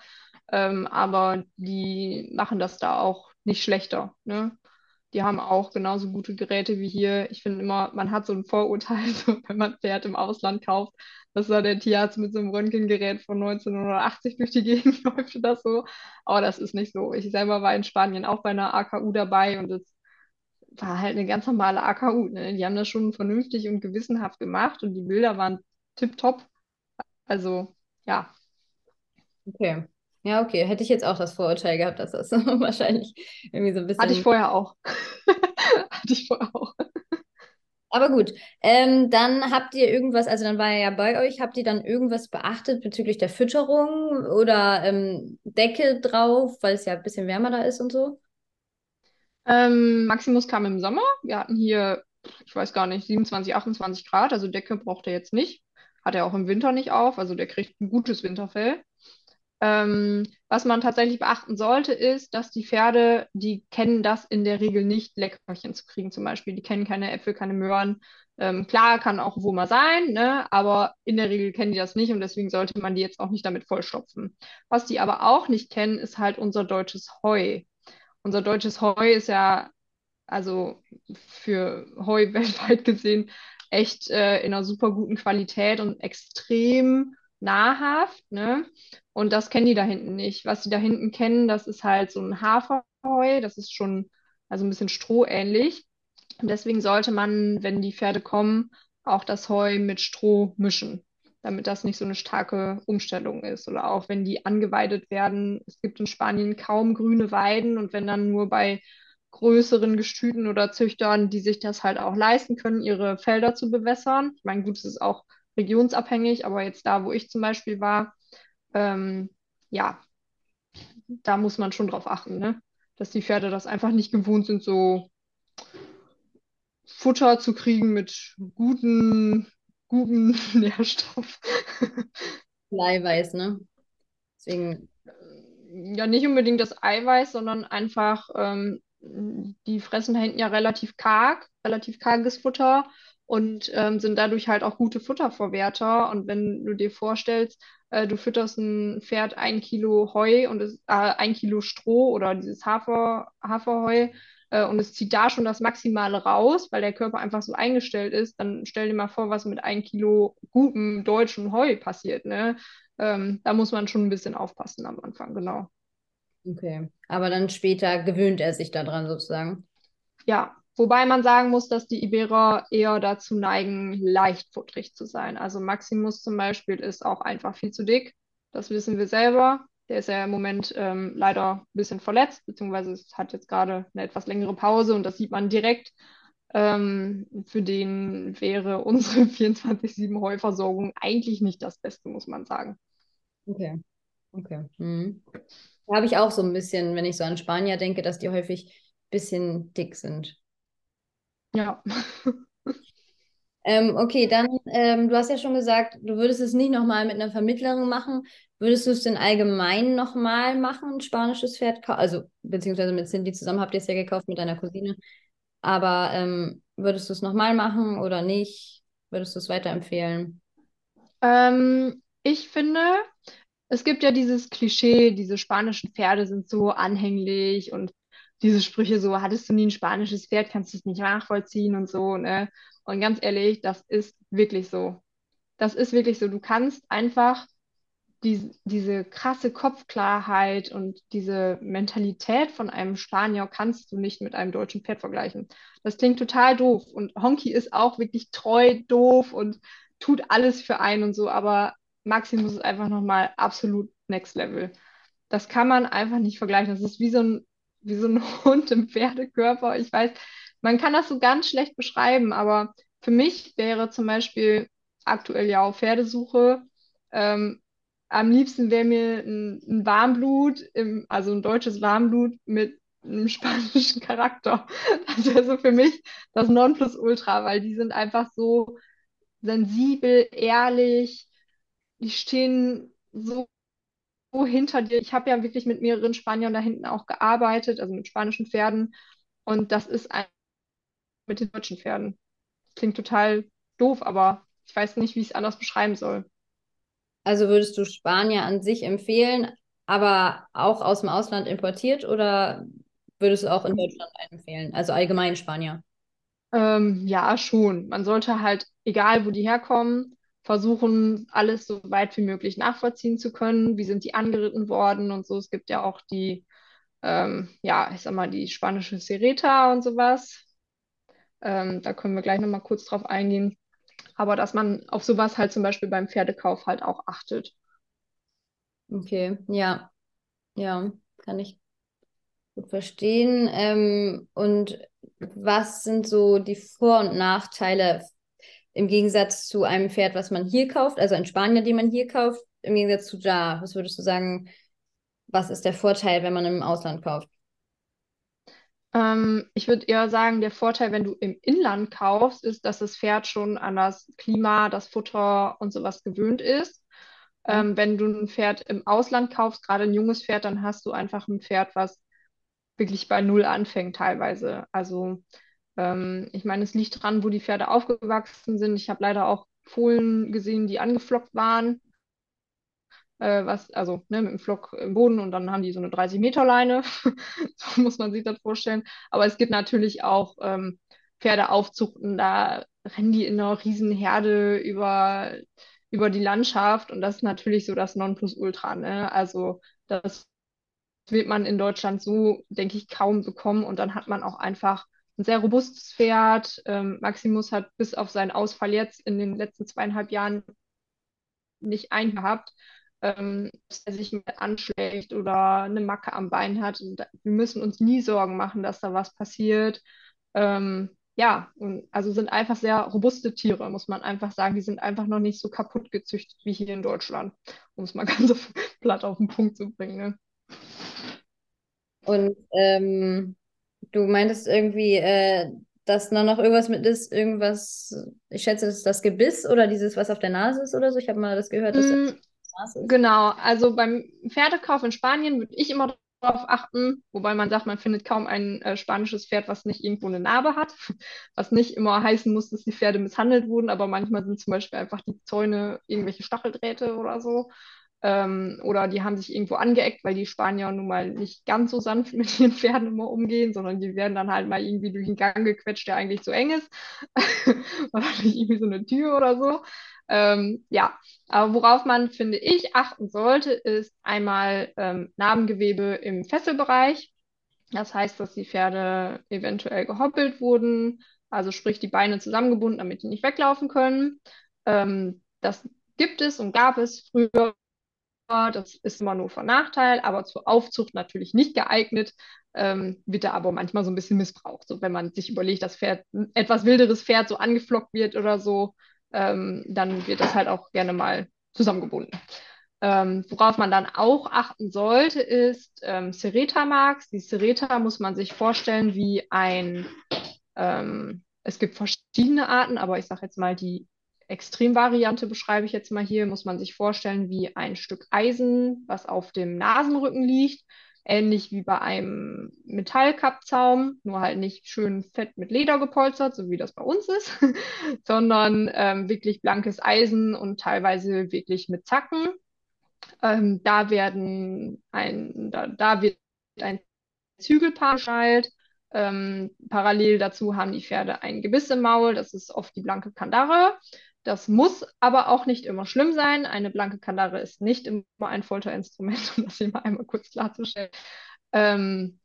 ähm, aber die machen das da auch nicht schlechter, ne? Die haben auch genauso gute Geräte wie hier. Ich finde immer, man hat so ein Vorurteil, (laughs) so, wenn man Pferd im Ausland kauft, dass da der Tierarzt mit so einem Röntgengerät von 1980 durch die Gegend (laughs) läuft oder so. Aber das ist nicht so. Ich selber war in Spanien auch bei einer AKU dabei und es war halt eine ganz normale AKU. Ne? Die haben das schon vernünftig und gewissenhaft gemacht und die Bilder waren tipptopp. Also, ja, Okay. Ja, okay. Hätte ich jetzt auch das Vorurteil gehabt, dass das (laughs) wahrscheinlich irgendwie so ein hatte ich bisschen. vorher auch. (laughs) Hatte ich vorher auch. Aber gut. Ähm, dann habt ihr irgendwas, also dann war er ja bei euch, habt ihr dann irgendwas beachtet bezüglich der Fütterung oder ähm, Decke drauf, weil es ja ein bisschen wärmer da ist und so? Ähm, Maximus kam im Sommer. Wir hatten hier, ich weiß gar nicht, 27, 28 Grad. Also Decke braucht er jetzt nicht. Hat er auch im Winter nicht auf. Also der kriegt ein gutes Winterfell. Ähm, was man tatsächlich beachten sollte, ist, dass die Pferde, die kennen das in der Regel nicht, Leckerchen zu kriegen zum Beispiel. Die kennen keine Äpfel, keine Möhren. Ähm, klar, kann auch mal sein, ne? aber in der Regel kennen die das nicht und deswegen sollte man die jetzt auch nicht damit vollstopfen. Was die aber auch nicht kennen, ist halt unser deutsches Heu. Unser deutsches Heu ist ja, also für Heu (laughs) weltweit gesehen, echt äh, in einer super guten Qualität und extrem nahrhaft, ne? Und das kennen die da hinten nicht. Was die da hinten kennen, das ist halt so ein Haferheu, das ist schon also ein bisschen strohähnlich. Und deswegen sollte man, wenn die Pferde kommen, auch das Heu mit Stroh mischen, damit das nicht so eine starke Umstellung ist. Oder auch wenn die angeweidet werden. Es gibt in Spanien kaum grüne Weiden und wenn dann nur bei größeren Gestüten oder Züchtern, die sich das halt auch leisten können, ihre Felder zu bewässern. Ich meine, gut, es ist auch regionsabhängig, aber jetzt da, wo ich zum Beispiel war, ähm, ja, da muss man schon drauf achten, ne? Dass die Pferde das einfach nicht gewohnt sind, so Futter zu kriegen mit guten, guten (laughs) Nährstoff. Eiweiß, ne? Deswegen, Ja, nicht unbedingt das Eiweiß, sondern einfach, ähm, die fressen da hinten ja relativ karg, relativ karges Futter und ähm, sind dadurch halt auch gute Futterverwerter. Und wenn du dir vorstellst, äh, du fütterst ein Pferd ein Kilo Heu und es, äh, ein Kilo Stroh oder dieses Hafer, Haferheu äh, und es zieht da schon das Maximale raus, weil der Körper einfach so eingestellt ist, dann stell dir mal vor, was mit ein Kilo gutem deutschen Heu passiert, ne? Ähm, da muss man schon ein bisschen aufpassen am Anfang, genau. okay. Aber dann später gewöhnt er sich daran sozusagen. Ja, wobei man sagen muss, dass die Iberer eher dazu neigen, leichtfutterig zu sein. Also Maximus zum Beispiel ist auch einfach viel zu dick. Das wissen wir selber. Der ist ja im Moment ähm, leider ein bisschen verletzt, beziehungsweise hat jetzt gerade eine etwas längere Pause und das sieht man direkt. Ähm, für den wäre unsere (laughs) 24-7 Heuversorgung eigentlich nicht das Beste, muss man sagen. Okay. Okay. Mhm. Da habe ich auch so ein bisschen, wenn ich so an Spanier denke, dass die häufig ein bisschen dick sind. Ja. (laughs) Ähm, okay, dann, ähm, du hast ja schon gesagt, du würdest es nicht nochmal mit einer Vermittlerin machen. Würdest du es denn allgemein nochmal machen, ein spanisches Pferd? kau- Also, beziehungsweise mit Cindy zusammen habt ihr es ja gekauft mit deiner Cousine. Aber ähm, würdest du es nochmal machen oder nicht? Würdest du es weiterempfehlen? Ähm, ich finde, es gibt ja dieses Klischee, diese spanischen Pferde sind so anhänglich und diese Sprüche so, hattest du nie ein spanisches Pferd, kannst du es nicht nachvollziehen und so, ne? Und ganz ehrlich, das ist wirklich so. Das ist wirklich so. Du kannst einfach die, diese krasse Kopfklarheit und diese Mentalität von einem Spanier kannst du nicht mit einem deutschen Pferd vergleichen. Das klingt total doof. Und Honky ist auch wirklich treu, doof und tut alles für einen und so, aber Maximus ist einfach nochmal absolut next level. Das kann man einfach nicht vergleichen. Das ist wie so ein, wie so ein (laughs) Hund im Pferdekörper. Ich weiß, man kann das so ganz schlecht beschreiben, aber für mich wäre zum Beispiel aktuell ja auf Pferdesuche ähm, am liebsten wäre mir ein, ein Warmblut, im, also ein deutsches Warmblut mit einem (laughs) spanischen Charakter. Das wäre so für mich das Nonplusultra, weil die sind einfach so sensibel, ehrlich, die stehen so hinter dir. Ich habe ja wirklich mit mehreren Spaniern da hinten auch gearbeitet, also mit spanischen Pferden. Und das ist ein mit den deutschen Pferden. Klingt total doof, aber ich weiß nicht, wie ich es anders beschreiben soll. Also würdest du Spanier an sich empfehlen, aber auch aus dem Ausland importiert oder würdest du auch in Deutschland einen empfehlen? Also allgemein Spanier. Ähm, ja, schon. Man sollte halt, egal wo die herkommen, versuchen, alles so weit wie möglich nachvollziehen zu können. Wie sind die angeritten worden und so. Es gibt ja auch die, ähm, ja, ich sag mal, die spanische Sereta und sowas. Ähm, da können wir gleich nochmal kurz drauf eingehen. Aber dass man auf sowas halt zum Beispiel beim Pferdekauf halt auch achtet. Okay, ja, ja, kann ich gut verstehen. Ähm, und was sind so die Vor- und Nachteile im Gegensatz zu einem Pferd, was man hier kauft, also ein Spanier, den man hier kauft, im Gegensatz zu da? Was würdest du sagen, was ist der Vorteil, wenn man im Ausland kauft? Ähm, ich würde eher sagen, der Vorteil, wenn du im Inland kaufst, ist, dass das Pferd schon an das Klima, das Futter und sowas gewöhnt ist. Ähm, wenn du ein Pferd im Ausland kaufst, gerade ein junges Pferd, dann hast du einfach ein Pferd, was wirklich bei Null anfängt teilweise. Also ähm, ich meine, es liegt dran, wo die Pferde aufgewachsen sind. Ich habe leider auch Fohlen gesehen, die angeflockt waren äh, was, also ne, mit dem Flock im Boden und dann haben die so eine 30 Meter Leine. (laughs) so muss man sich das vorstellen. Aber es gibt natürlich auch ähm, Pferdeaufzuchten, da rennen die in einer riesen Herde über, über die Landschaft und das ist natürlich so das Nonplusultra. Ne? Also das wird man in Deutschland so, denke ich, kaum bekommen und dann hat man auch einfach ein sehr robustes Pferd. Ähm, Maximus hat bis auf seinen Ausfall jetzt in den letzten zweieinhalb Jahren nicht eingehabt ähm, dass er sich mit anschlägt oder eine Macke am Bein hat. Und wir müssen uns nie Sorgen machen, dass da was passiert. Ähm, ja, und also sind einfach sehr robuste Tiere, muss man einfach sagen. Die sind einfach noch nicht so kaputt gezüchtet wie hier in Deutschland, um es mal (laughs) ganz platt auf den Punkt zu bringen. Ne? Und ähm, du meintest irgendwie, äh, dass da noch irgendwas mit ist, irgendwas, ich schätze, das ist das Gebiss oder dieses, was auf der Nase ist oder so. Ich habe mal das gehört, dass das Mm, Nase ist. Genau, also beim Pferdekauf in Spanien würde ich immer darauf achten, wobei man sagt, man findet kaum ein äh, spanisches Pferd, was nicht irgendwo eine Narbe hat, (laughs) was nicht immer heißen muss, dass die Pferde misshandelt wurden, aber manchmal sind zum Beispiel einfach die Zäune irgendwelche Stacheldrähte oder so. Ähm, oder die haben sich irgendwo angeeckt, weil die Spanier nun mal nicht ganz so sanft (laughs) mit ihren Pferden immer umgehen, sondern die werden dann halt mal irgendwie durch einen Gang gequetscht, der eigentlich zu eng ist. (laughs) oder durch irgendwie so eine Tür oder so. Ähm, ja, aber worauf man, finde ich, achten sollte, ist einmal ähm, Narbengewebe im Fesselbereich. Das heißt, dass die Pferde eventuell gehoppelt wurden, also sprich die Beine zusammengebunden, damit die nicht weglaufen können. Ähm, das gibt es und gab es früher. Das ist immer nur von Nachteil, aber zur Aufzucht natürlich nicht geeignet. Ähm, wird da aber manchmal so ein bisschen missbraucht. So, wenn man sich überlegt, dass Pferd, ein etwas wilderes Pferd so angeflockt wird oder so, ähm, dann wird das halt auch gerne mal zusammengebunden. Ähm, worauf man dann auch achten sollte, ist ähm, Sereta-Marks. Die Sereta muss man sich vorstellen wie ein, ähm, es gibt verschiedene Arten, aber ich sage jetzt mal, die Extremvariante beschreibe ich jetzt mal hier, muss man sich vorstellen wie ein Stück Eisen, was auf dem Nasenrücken liegt ähnlich wie bei einem Metallkappzaum, nur halt nicht schön fett mit Leder gepolstert, so wie das bei uns ist, (laughs) sondern ähm, wirklich blankes Eisen und teilweise wirklich mit Zacken. Ähm, da werden ein, da, da wird ein Zügelpaar geschaltet. Ähm, parallel dazu haben die Pferde ein Gebiss im Maul, das ist oft die blanke Kandare. Das muss aber auch nicht immer schlimm sein. Eine blanke Kandare ist nicht immer ein Folterinstrument, (laughs) um das hier mal einmal kurz klarzustellen. Ähm,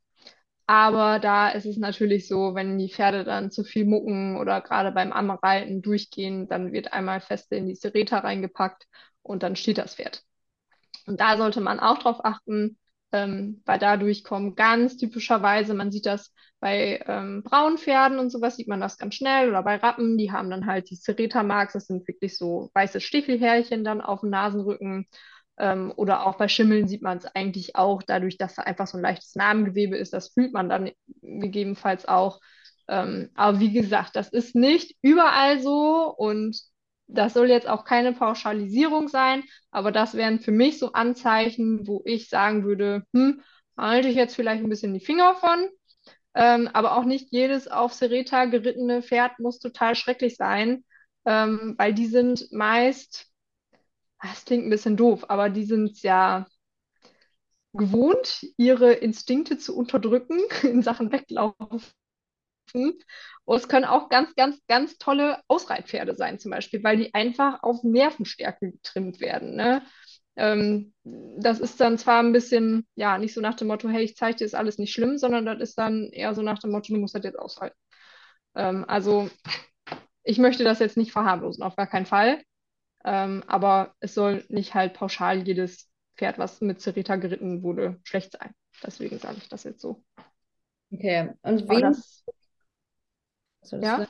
aber da ist es natürlich so, wenn die Pferde dann zu viel mucken oder gerade beim Amreiten durchgehen, dann wird einmal feste in die Sereta reingepackt und dann steht das Pferd. Und da sollte man auch drauf achten, ähm, weil dadurch kommen ganz typischerweise, man sieht das bei ähm, Braunpferden und sowas, sieht man das ganz schnell oder bei Rappen, die haben dann halt die Sereta-Marks, das sind wirklich so weiße Stiefelhärchen dann auf dem Nasenrücken. Ähm, oder auch bei Schimmeln sieht man es eigentlich auch, dadurch, dass da einfach so ein leichtes Namengewebe ist, das fühlt man dann gegebenenfalls auch. Ähm, aber wie gesagt, das ist nicht überall so und das soll jetzt auch keine Pauschalisierung sein, aber das wären für mich so Anzeichen, wo ich sagen würde, hm, halte ich jetzt vielleicht ein bisschen die Finger von. Ähm, aber auch nicht jedes auf Sereta gerittene Pferd muss total schrecklich sein, ähm, weil die sind meist, das ah, klingt ein bisschen doof, aber die sind ja gewohnt, ihre Instinkte zu unterdrücken (laughs) in Sachen Weglaufen und es können auch ganz, ganz, ganz tolle Ausreitpferde sein, zum Beispiel, weil die einfach auf Nervenstärke getrimmt werden. Ne? Ähm, das ist dann zwar ein bisschen, ja, nicht so nach dem Motto, hey, ich zeige dir, ist alles nicht schlimm, sondern das ist dann eher so nach dem Motto, du musst das jetzt aushalten. Ähm, also, ich möchte das jetzt nicht verharmlosen, auf gar keinen Fall. Ähm, aber es soll nicht halt pauschal jedes Pferd, was mit Cerita geritten wurde, schlecht sein. Deswegen sage ich das jetzt so. Okay, und wen, ja?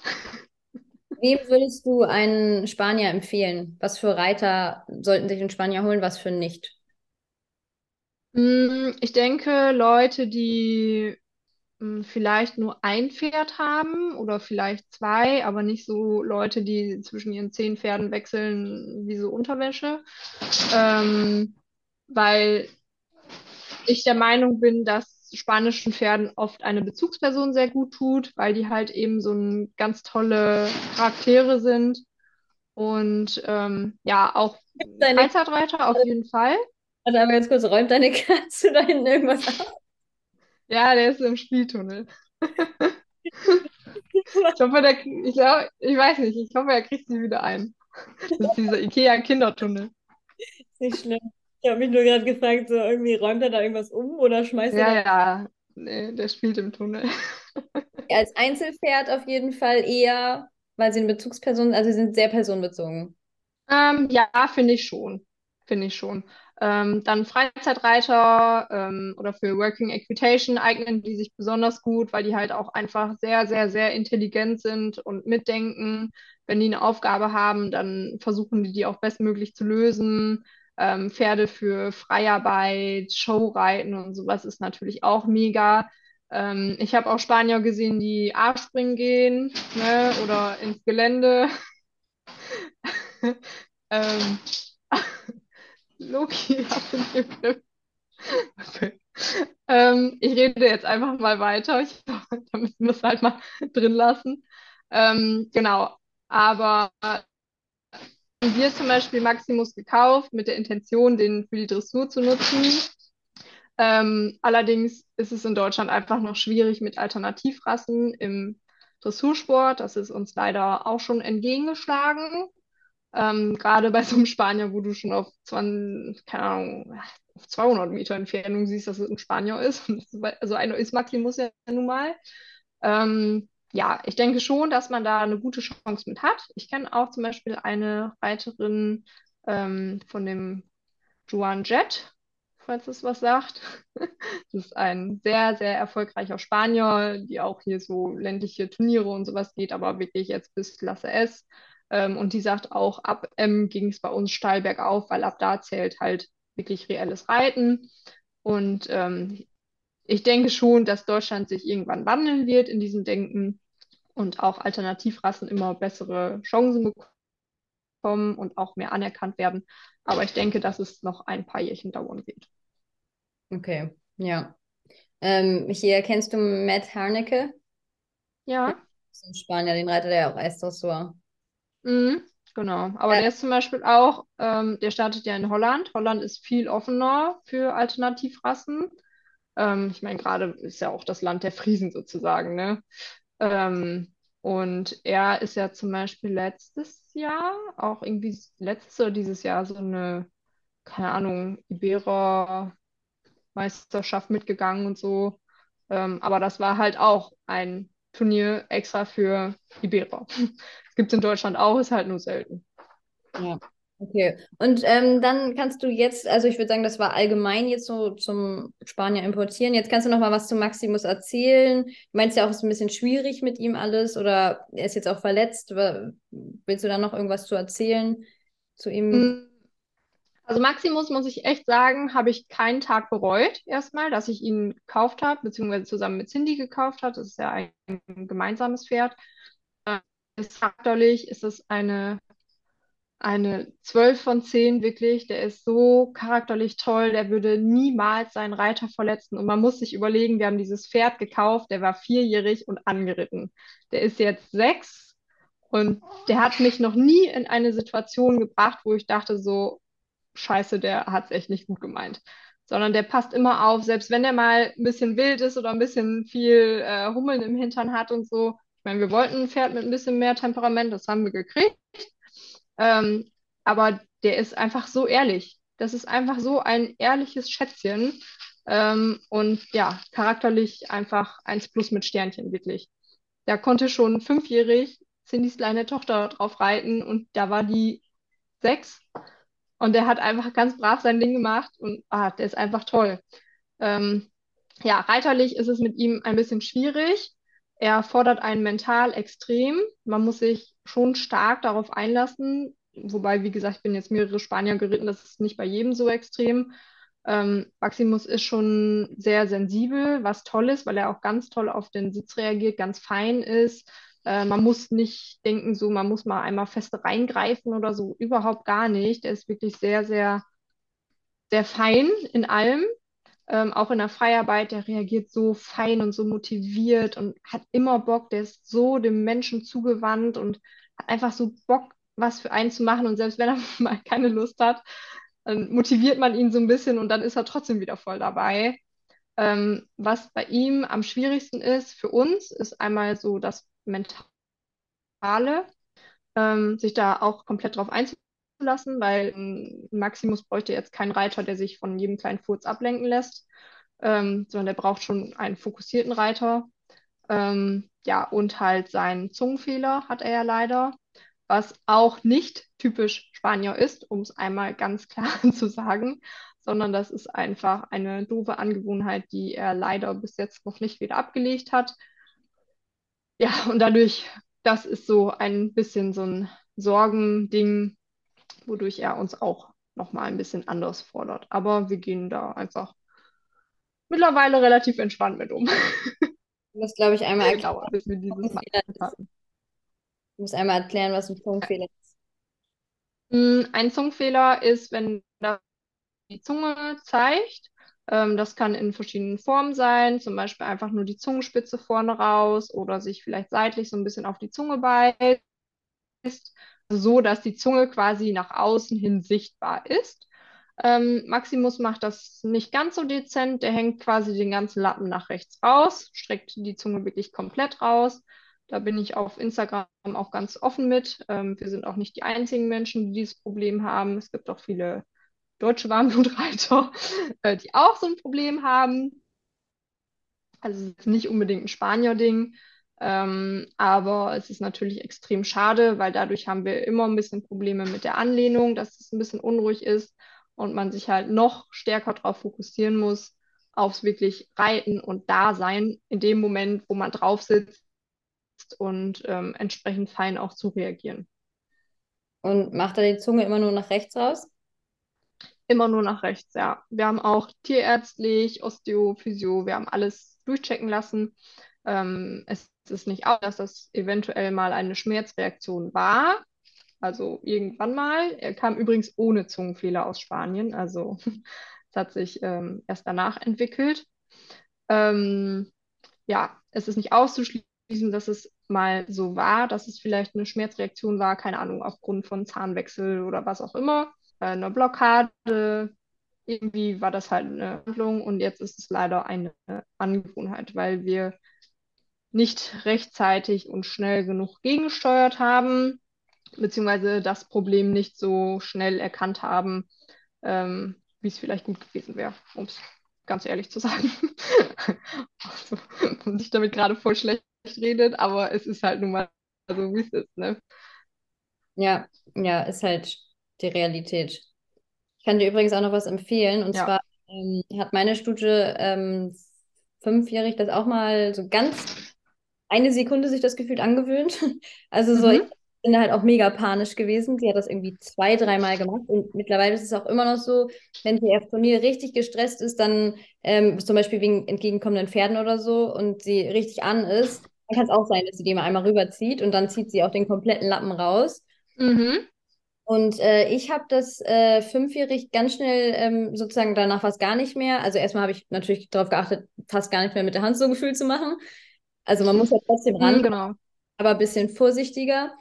Wem würdest du einen Spanier empfehlen? Was für Reiter sollten sich einen Spanier holen, was für nicht? Mm, ich denke, Leute, die mm, vielleicht nur ein Pferd haben oder vielleicht zwei, aber nicht so Leute, die zwischen ihren zehn Pferden wechseln wie so Unterwäsche. Ähm, weil ich der Meinung bin, dass spanischen Pferden oft eine Bezugsperson sehr gut tut, weil die halt eben so ein ganz tolle Charaktere sind. Und ähm, ja, auch deine Freizeitreiter auf jeden Fall. Also aber ganz kurz, räumt deine Katze da hinten irgendwas auf? Ja, der ist im Spieltunnel. ich hoffe, der, ich, glaub, ich weiß nicht, ich hoffe, er kriegt sie wieder ein. Das ist dieser Ikea-Kindertunnel. Nicht schlimm. Ich habe mich nur gerade gefragt, so irgendwie räumt er da irgendwas um oder schmeißt ja, er. Ja, ja, nee, der spielt im Tunnel. (laughs) Als Einzelpferd auf jeden Fall eher, weil sie eine Bezugsperson, also sie sind sehr personenbezogen. Ähm, ja, finde ich schon. Finde ich schon. Ähm, dann Freizeitreiter ähm, oder für Working Equitation eignen die sich besonders gut, weil die halt auch einfach sehr, sehr, sehr intelligent sind und mitdenken. Wenn die eine Aufgabe haben, dann versuchen die die auch bestmöglich zu lösen ähm, Pferde für Freiarbeit, Showreiten und sowas ist natürlich auch mega. Ähm, ich habe auch Spanier gesehen, die A-Springen gehen ne, oder ins Gelände. (laughs) ähm, (laughs) Loki hat. Okay. (laughs) Ähm, ich rede jetzt einfach mal weiter. Ich, da müssen wir es halt mal drin lassen. Ähm, genau. Aber wir zum Beispiel Maximus gekauft mit der Intention, den für die Dressur zu nutzen. Ähm, allerdings ist es in Deutschland einfach noch schwierig mit Alternativrassen im Dressursport. Das ist uns leider auch schon entgegengeschlagen. Ähm, gerade bei so einem Spanier, wo du schon auf, 20, keine Ahnung, auf 200 Meter Entfernung siehst, dass es ein Spanier ist. (laughs) Also einer ist Maximus ja nun mal. Ähm, ja, ich denke schon, dass man da eine gute Chance mit hat. Ich kenne auch zum Beispiel eine Reiterin ähm, von dem Juan Jet, falls es was sagt. (laughs) Das ist ein sehr, sehr erfolgreicher Spanier, die auch hier so ländliche Turniere und sowas geht, aber wirklich jetzt bis Klasse S. Ähm, und die sagt auch, ab M ging es bei uns steil bergauf, weil ab da zählt halt wirklich reelles Reiten. Und ähm, ich denke schon, dass Deutschland sich irgendwann wandeln wird in diesem Denken und auch Alternativrassen immer bessere Chancen bekommen und auch mehr anerkannt werden. Aber ich denke, dass es noch ein paar Jährchen dauern wird. Okay, ja. Ähm, hier kennst du Matt Harnecke? Ja. In Spanien, den Reiter, der auch Eisdressur. Mhm, genau. Aber ja. der ist zum Beispiel auch, ähm, der startet ja in Holland. Holland ist viel offener für Alternativrassen. Ähm, ich meine, gerade ist ja auch das Land der Friesen sozusagen, ne? Ähm, und er ist ja zum Beispiel letztes Jahr, auch irgendwie letztes oder dieses Jahr, so eine, keine Ahnung, Ibera-Meisterschaft mitgegangen und so. Ähm, aber das war halt auch ein Turnier extra für Ibera. (laughs) Gibt es in Deutschland auch, ist halt nur selten. Ja. Okay, und ähm, dann kannst du jetzt, also ich würde sagen, das war allgemein jetzt so zum Spanier importieren. Jetzt kannst du noch mal was zu Maximus erzählen. Du meinst ja auch, es ist ein bisschen schwierig mit ihm alles oder er ist jetzt auch verletzt. Willst du da noch irgendwas zu erzählen zu ihm? Mm, also Maximus, muss ich echt sagen, habe ich keinen Tag bereut erstmal, dass ich ihn gekauft habe, beziehungsweise zusammen mit Cindy gekauft habe. Das ist ja ein gemeinsames Pferd. Äh, charakterlich ist es eine eine 12 von 10 wirklich. Der ist so charakterlich toll, der würde niemals seinen Reiter verletzen. Und man muss sich überlegen, wir haben dieses Pferd gekauft, der war vierjährig und angeritten. Der ist jetzt sechs und der hat mich noch nie in eine Situation gebracht, wo ich dachte, so, scheiße, der hat es echt nicht gut gemeint. Sondern der passt immer auf, selbst wenn der mal ein bisschen wild ist oder ein bisschen viel äh, Hummeln im Hintern hat und so. Ich meine, wir wollten ein Pferd mit ein bisschen mehr Temperament, das haben wir gekriegt. Ähm, aber der ist einfach so ehrlich. Das ist einfach so ein ehrliches Schätzchen. Ähm, und ja, charakterlich einfach eins plus mit Sternchen, wirklich. Da konnte schon fünfjährig Cindys kleine Tochter drauf reiten und da war die sechs. Und der hat einfach ganz brav sein Ding gemacht und ah, der ist einfach toll. Ähm, ja, reiterlich ist es mit ihm ein bisschen schwierig. Er fordert einen mental extrem. Man muss sich schon stark darauf einlassen. Wobei, wie gesagt, ich bin jetzt mehrere Spanier geritten, das ist nicht bei jedem so extrem. Ähm, Maximus ist schon sehr sensibel, was toll ist, weil er auch ganz toll auf den Sitz reagiert, ganz fein ist. Äh, man muss nicht denken, so man muss mal einmal fest reingreifen oder so, überhaupt gar nicht. Er ist wirklich sehr, sehr, sehr fein in allem ähm, auch in der Freiarbeit, der reagiert so fein und so motiviert und hat immer Bock, der ist so dem Menschen zugewandt und hat einfach so Bock, was für einen zu machen. Und selbst wenn er (laughs) mal keine Lust hat, dann motiviert man ihn so ein bisschen und dann ist er trotzdem wieder voll dabei. Ähm, was bei ihm am schwierigsten ist für uns, ist einmal so das Mentale, ähm, sich da auch komplett drauf einzulassen lassen, weil Maximus bräuchte jetzt keinen Reiter, der sich von jedem kleinen Furz ablenken lässt, ähm, sondern der braucht schon einen fokussierten Reiter. Ähm, ja, und halt seinen Zungenfehler hat er ja leider, was auch nicht typisch Spanier ist, um es einmal ganz (laughs) klar zu sagen, sondern das ist einfach eine doofe Angewohnheit, die er leider bis jetzt noch nicht wieder abgelegt hat. Ja, und dadurch, das ist so ein bisschen so ein Sorgending, wodurch er uns auch nochmal ein bisschen anders fordert. Aber wir gehen da einfach mittlerweile relativ entspannt mit um. Du musst, glaube ich, einmal erklären, bis wir dieses hatten. Du musst einmal erklären, was ein Zungenfehler ist. Mm, ein Zungenfehler ist, wenn die Zunge zeigt. Ähm, das kann in verschiedenen Formen sein, zum Beispiel einfach nur die Zungenspitze vorne raus oder sich vielleicht seitlich so ein bisschen auf die Zunge beißt so, dass die Zunge quasi nach außen hin sichtbar ist. Ähm, Maximus macht das nicht ganz so dezent. Der hängt quasi den ganzen Lappen nach rechts raus, streckt die Zunge wirklich komplett raus. Da bin ich auf Instagram auch ganz offen mit. Ähm, wir sind auch nicht die einzigen Menschen, die dieses Problem haben. Es gibt auch viele deutsche Warmblutreiter, (laughs) äh, die auch so ein Problem haben. Also es ist nicht unbedingt ein Spanier-Ding. Ähm, aber es ist natürlich extrem schade, weil dadurch haben wir immer ein bisschen Probleme mit der Anlehnung, dass es ein bisschen unruhig ist und man sich halt noch stärker darauf fokussieren muss, aufs wirklich Reiten und Dasein in dem Moment, wo man drauf sitzt und ähm, entsprechend fein auch zu reagieren. Und macht er die Zunge immer nur nach rechts raus? Immer nur nach rechts, ja. Wir haben auch tierärztlich, Osteo, Physio, wir haben alles durchchecken lassen. Ähm, es ist nicht aus, dass das eventuell mal eine Schmerzreaktion war. Also irgendwann mal. Er kam übrigens ohne Zungenfehler aus Spanien. Also (laughs) es hat sich ähm, erst danach entwickelt. Ähm, ja, es ist nicht auszuschließen, dass es mal so war, dass es vielleicht eine Schmerzreaktion war, keine Ahnung, aufgrund von Zahnwechsel oder was auch immer, äh, eine Blockade. Irgendwie war das halt eine Handlung und jetzt ist es leider eine Angewohnheit, weil wir nicht rechtzeitig und schnell genug gegengesteuert haben, beziehungsweise das Problem nicht so schnell erkannt haben, ähm, wie es vielleicht gut gewesen wäre, um es ganz ehrlich zu sagen. (laughs) also, man sich damit gerade voll schlecht redet, aber es ist halt nun mal so, wie es ist, ne? Ja, ja, ist halt die Realität. Ich kann dir übrigens auch noch was empfehlen. Und Ja. zwar ähm, hat meine Stute ähm, fünfjährig das auch mal so ganz eine Sekunde sich das gefühlt angewöhnt. (laughs) Also so, ich Mhm. bin halt auch mega panisch gewesen. Sie hat das irgendwie zwei, dreimal gemacht. Und mittlerweile ist es auch immer noch so, wenn sie auf Turnier richtig gestresst ist, dann ähm, zum Beispiel wegen entgegenkommenden Pferden oder so und sie richtig an ist, dann kann es auch sein, dass sie die mal einmal rüberzieht und dann zieht sie auch den kompletten Lappen raus. Mhm. Und äh, ich habe das äh, fünfjährig ganz schnell ähm, sozusagen danach fast gar nicht mehr. Also erstmal habe ich natürlich darauf geachtet, fast gar nicht mehr mit der Hand so ein Gefühl zu machen. Also man muss ja trotzdem Mhm, ran, genau. aber ein bisschen vorsichtiger.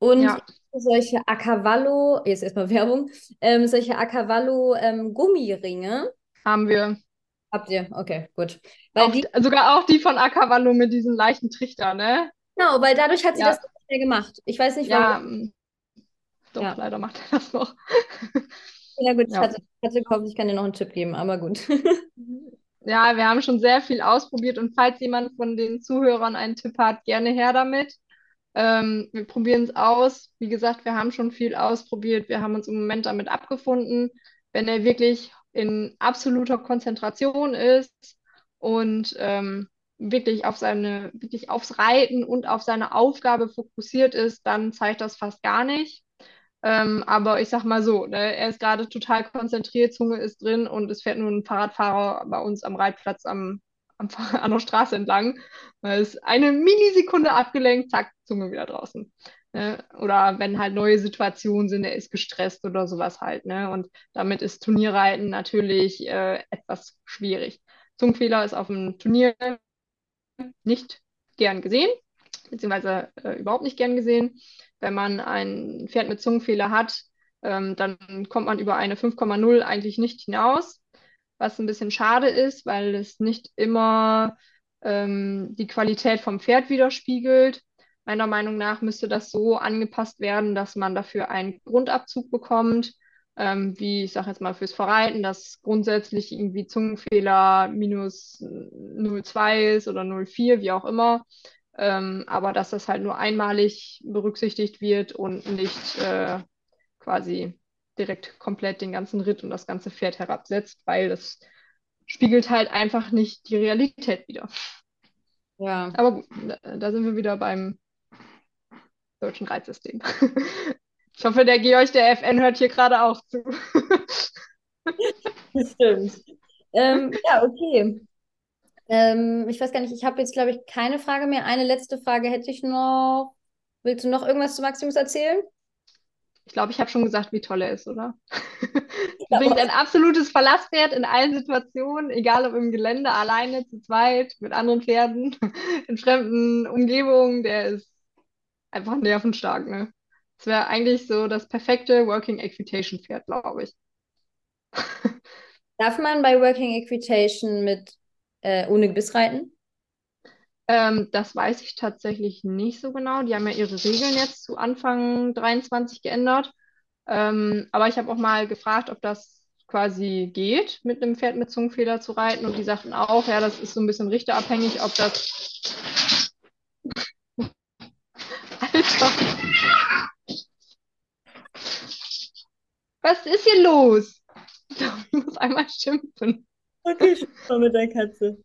Und Ja. solche A Cavallo, jetzt erstmal (laughs) Werbung, ähm, solche A Cavallo ähm, Gummiringe Haben wir. habt ihr. Okay, gut. Weil Auch, die, sogar auch die von Acavallo mit diesem leichten Trichter, ne? genau, weil dadurch hat sie Ja. das nicht mehr gemacht. Ich weiß nicht, Ja, warum. mm, doch, Ja. leider macht er das noch. Ja, gut, (laughs) ich Ja. hatte, hatte gehofft, ich kann dir noch einen Tipp geben, aber gut. Ja, wir haben schon sehr viel ausprobiert und falls jemand von den Zuhörern einen Tipp hat, gerne her damit. Ähm, wir probieren es aus. Wie gesagt, wir haben schon viel ausprobiert. Wir haben uns im Moment damit abgefunden. Wenn er wirklich in absoluter Konzentration ist und ähm, wirklich auf seine, wirklich aufs Reiten und auf seine Aufgabe fokussiert ist, dann zeigt das fast gar nicht. Ähm, aber ich sag mal so, ne, er ist gerade total konzentriert, Zunge ist drin und es fährt nur ein Fahrradfahrer bei uns am Reitplatz am, am, (laughs) an der Straße entlang. Da ist eine Millisekunde abgelenkt, zack, Zunge wieder draußen. Ne? Oder wenn halt neue Situationen sind, er ist gestresst oder sowas halt. Ne? Und damit ist Turnierreiten natürlich äh, etwas schwierig. Zungenfehler ist auf dem Turnier nicht gern gesehen, beziehungsweise äh, überhaupt nicht gern gesehen. Wenn man ein Pferd mit Zungenfehler hat, ähm, dann kommt man über eine 5,0 eigentlich nicht hinaus, was ein bisschen schade ist, weil es nicht immer ähm, die Qualität vom Pferd widerspiegelt. Meiner Meinung nach müsste das so angepasst werden, dass man dafür einen Grundabzug bekommt, ähm, wie ich sage jetzt mal fürs Verreiten, dass grundsätzlich irgendwie Zungenfehler minus 0,2 ist oder 0,4, wie auch immer. Ähm, aber dass das halt nur einmalig berücksichtigt wird und nicht äh, quasi direkt komplett den ganzen Ritt und das ganze Pferd herabsetzt, weil das spiegelt halt einfach nicht die Realität wider. Ja. Aber gut, da, da sind wir wieder beim deutschen Reitsystem. (laughs) Ich hoffe, der Georg der FN hört hier gerade auch zu. (laughs) Das stimmt. Ähm, ja, okay. Ähm, ich weiß gar nicht, ich habe jetzt, glaube ich, keine Frage mehr. Eine letzte Frage hätte ich noch. Willst du noch irgendwas zu Maximus erzählen? Ich glaube, ich habe schon gesagt, wie toll er ist, oder? (laughs) Übrigens ein absolutes Verlasspferd in allen Situationen, egal ob im Gelände, alleine, zu zweit, mit anderen Pferden, (laughs) in fremden Umgebungen. Der ist einfach nervenstark, ne? Das wäre eigentlich so das perfekte Working Equitation Pferd, glaube ich. (laughs) Darf man bei Working Equitation mit äh, ohne Gebiss reiten? Ähm, das weiß ich tatsächlich nicht so genau. Die haben ja ihre Regeln jetzt zu Anfang 23 geändert. Ähm, aber ich habe auch mal gefragt, ob das quasi geht, mit einem Pferd mit Zungenfeder zu reiten. Und die sagten auch, ja, das ist so ein bisschen richterabhängig, ob das. (laughs) Alter. Was ist hier los? (laughs) Ich muss einmal schimpfen. Okay, schon mit der Katze.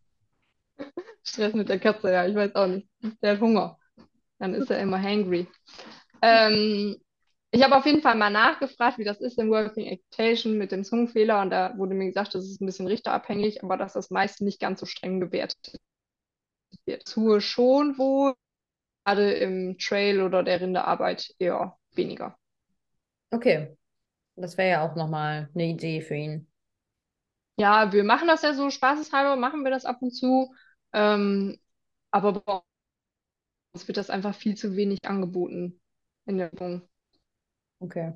Stress mit der Katze, ja, ich weiß auch nicht. Der hat Hunger. Dann ist er immer hangry. Ähm, Ich habe auf jeden Fall mal nachgefragt, wie das ist im Working Equitation mit dem Zungenfehler und da wurde mir gesagt, das ist ein bisschen richterabhängig, aber dass das meist nicht ganz so streng gewertet wird. Tue schon wohl, gerade im Trail oder der Rinderarbeit eher weniger. Okay, das wäre ja auch nochmal eine Idee für ihn. Ja, wir machen das ja so spaßeshalber, machen wir das ab und zu. Ähm, aber bei uns wird das einfach viel zu wenig angeboten in der Übung. Okay.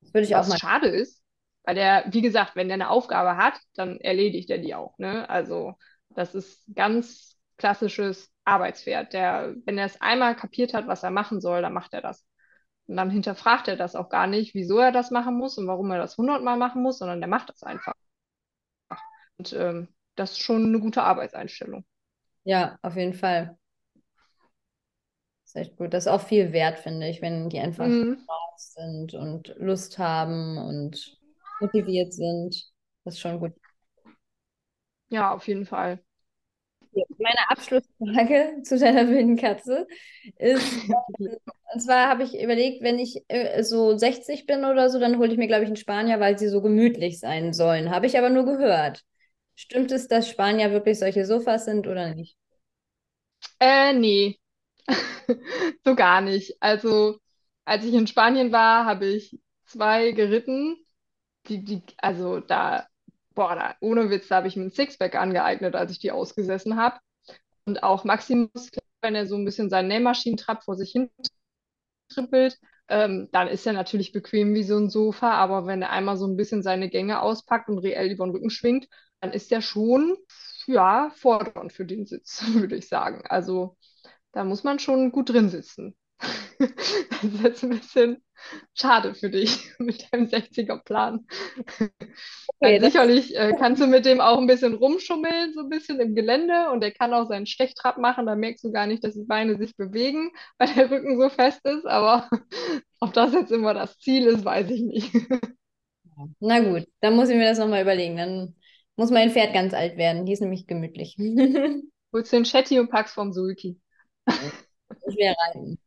Das würde ich auch Was mal. schade ist, weil der, wie gesagt, wenn der eine Aufgabe hat, dann erledigt er die auch, ne? Also, das ist ganz klassisches Arbeitspferd. Der, wenn er es einmal kapiert hat, was er machen soll, dann macht er das. Und dann hinterfragt er das auch gar nicht, wieso er das machen muss und warum er das hundertmal machen muss, sondern der macht das einfach. Und ähm, das ist schon eine gute Arbeitseinstellung. Ja, auf jeden Fall. Das ist echt gut. Das ist auch viel wert, finde ich, wenn die einfach Mhm. Spaß sind und Lust haben und motiviert sind. Das ist schon gut. Ja, auf jeden Fall. Meine Abschlussfrage (laughs) zu deiner wilden Katze ist, (laughs) und zwar habe ich überlegt, wenn ich äh, so 60 bin oder so, dann hole ich mir, glaube ich, einen Spanier, weil sie so gemütlich sein sollen. Habe ich aber nur gehört. Stimmt es, dass Spanier wirklich solche Sofas sind oder nicht? Äh, nee, (laughs) so gar nicht. Also, als ich in Spanien war, habe ich zwei geritten, die, die, also da, boah, da, ohne Witz, da habe ich mir ein Sixpack angeeignet, als ich die ausgesessen habe. Und auch Maximus, wenn er so ein bisschen seinen Nähmaschinentrab vor sich hin trippelt, ähm, dann ist er natürlich bequem wie so ein Sofa, aber wenn er einmal so ein bisschen seine Gänge auspackt und reell über den Rücken schwingt, dann ist er schon, ja, fordernd für den Sitz, (laughs) würde ich sagen. Also da muss man schon gut drin sitzen. (laughs) Das ist jetzt ein bisschen schade für dich (laughs) mit deinem 60er-Plan. Okay, sicherlich äh, kannst du mit dem auch ein bisschen rumschummeln, so ein bisschen im Gelände und er kann auch seinen Stechtrab machen, da merkst du gar nicht, dass die Beine sich bewegen, weil der Rücken so fest ist, aber ob das jetzt immer das Ziel ist, weiß ich nicht. na gut, dann muss ich mir das nochmal überlegen. Dann muss mein Pferd ganz alt werden. Die ist nämlich gemütlich. (laughs) Holst den Chatty und packst vom Sulki. Ich will reiten.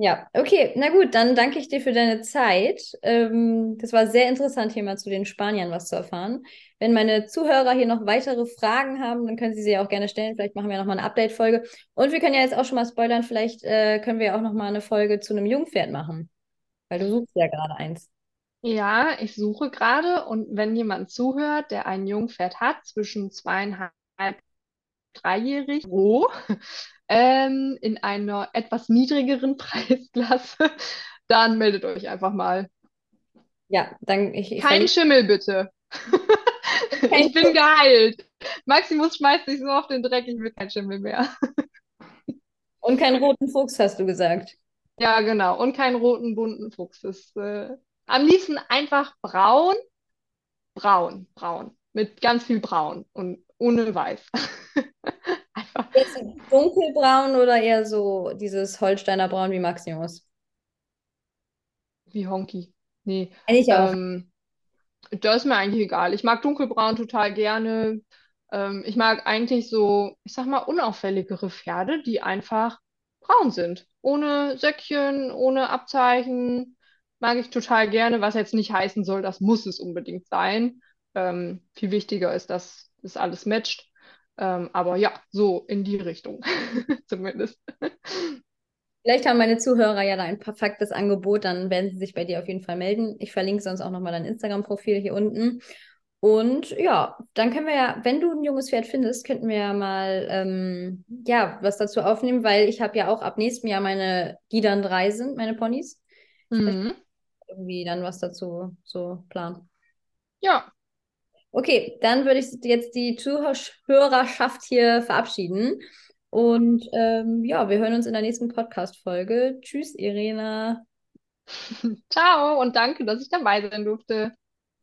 Ja, okay, na gut, dann danke ich dir für deine Zeit. Ähm, das war sehr interessant, hier mal zu den Spaniern was zu erfahren. Wenn meine Zuhörer hier noch weitere Fragen haben, dann können sie sie auch gerne stellen. Vielleicht machen wir nochmal eine Update-Folge. Und wir können ja jetzt auch schon mal spoilern, vielleicht äh, können wir ja auch nochmal eine Folge zu einem Jungpferd machen, weil du suchst ja gerade eins. Ja, ich suche gerade und wenn jemand zuhört, der ein Jungpferd hat, zwischen zweieinhalb, dreijährig, roh, ähm, in einer etwas niedrigeren (laughs) Preisklasse, dann meldet euch einfach mal. Ja, dann ich, ich Kein Schimmel bitte. (laughs) Ich bin geheilt. Maximus schmeißt sich so auf den Dreck, ich will kein Schimmel mehr. und keinen roten Fuchs, hast du gesagt. Ja, genau. Und keinen roten, bunten Fuchs. Das, äh, am liebsten einfach braun, braun, braun. Mit ganz viel braun und ohne weiß. (laughs) Einfach dunkelbraun oder eher so dieses Holsteiner Braun wie Maximus? wie Honky. Nee. Eigentlich auch. Ähm, das ist mir eigentlich egal. Ich mag dunkelbraun total gerne. Ähm, ich mag eigentlich so, ich sag mal, unauffälligere Pferde, die einfach braun sind. Ohne Söckchen, ohne Abzeichen. Mag ich total gerne, was jetzt nicht heißen soll, das muss es unbedingt sein. Ähm, viel wichtiger ist, dass das alles matcht. Ähm, aber ja, so in die Richtung (laughs) zumindest. Vielleicht haben meine Zuhörer ja da ein perfektes Angebot, dann werden sie sich bei dir auf jeden Fall melden. Ich verlinke sonst auch nochmal dein Instagram-Profil hier unten. Und ja, dann können wir ja, wenn du ein junges Pferd findest, könnten wir ja mal ähm, ja, was dazu aufnehmen, weil ich habe ja auch ab nächstem Jahr meine, die dann drei sind, meine Ponys. Mhm. Irgendwie dann was dazu so planen. Ja, Okay, dann würde ich jetzt die Zuhörerschaft hier verabschieden. Und ähm, ja, wir hören uns in der nächsten Podcast-Folge. Tschüss, Irena. (laughs) ciao und danke, dass ich dabei sein durfte.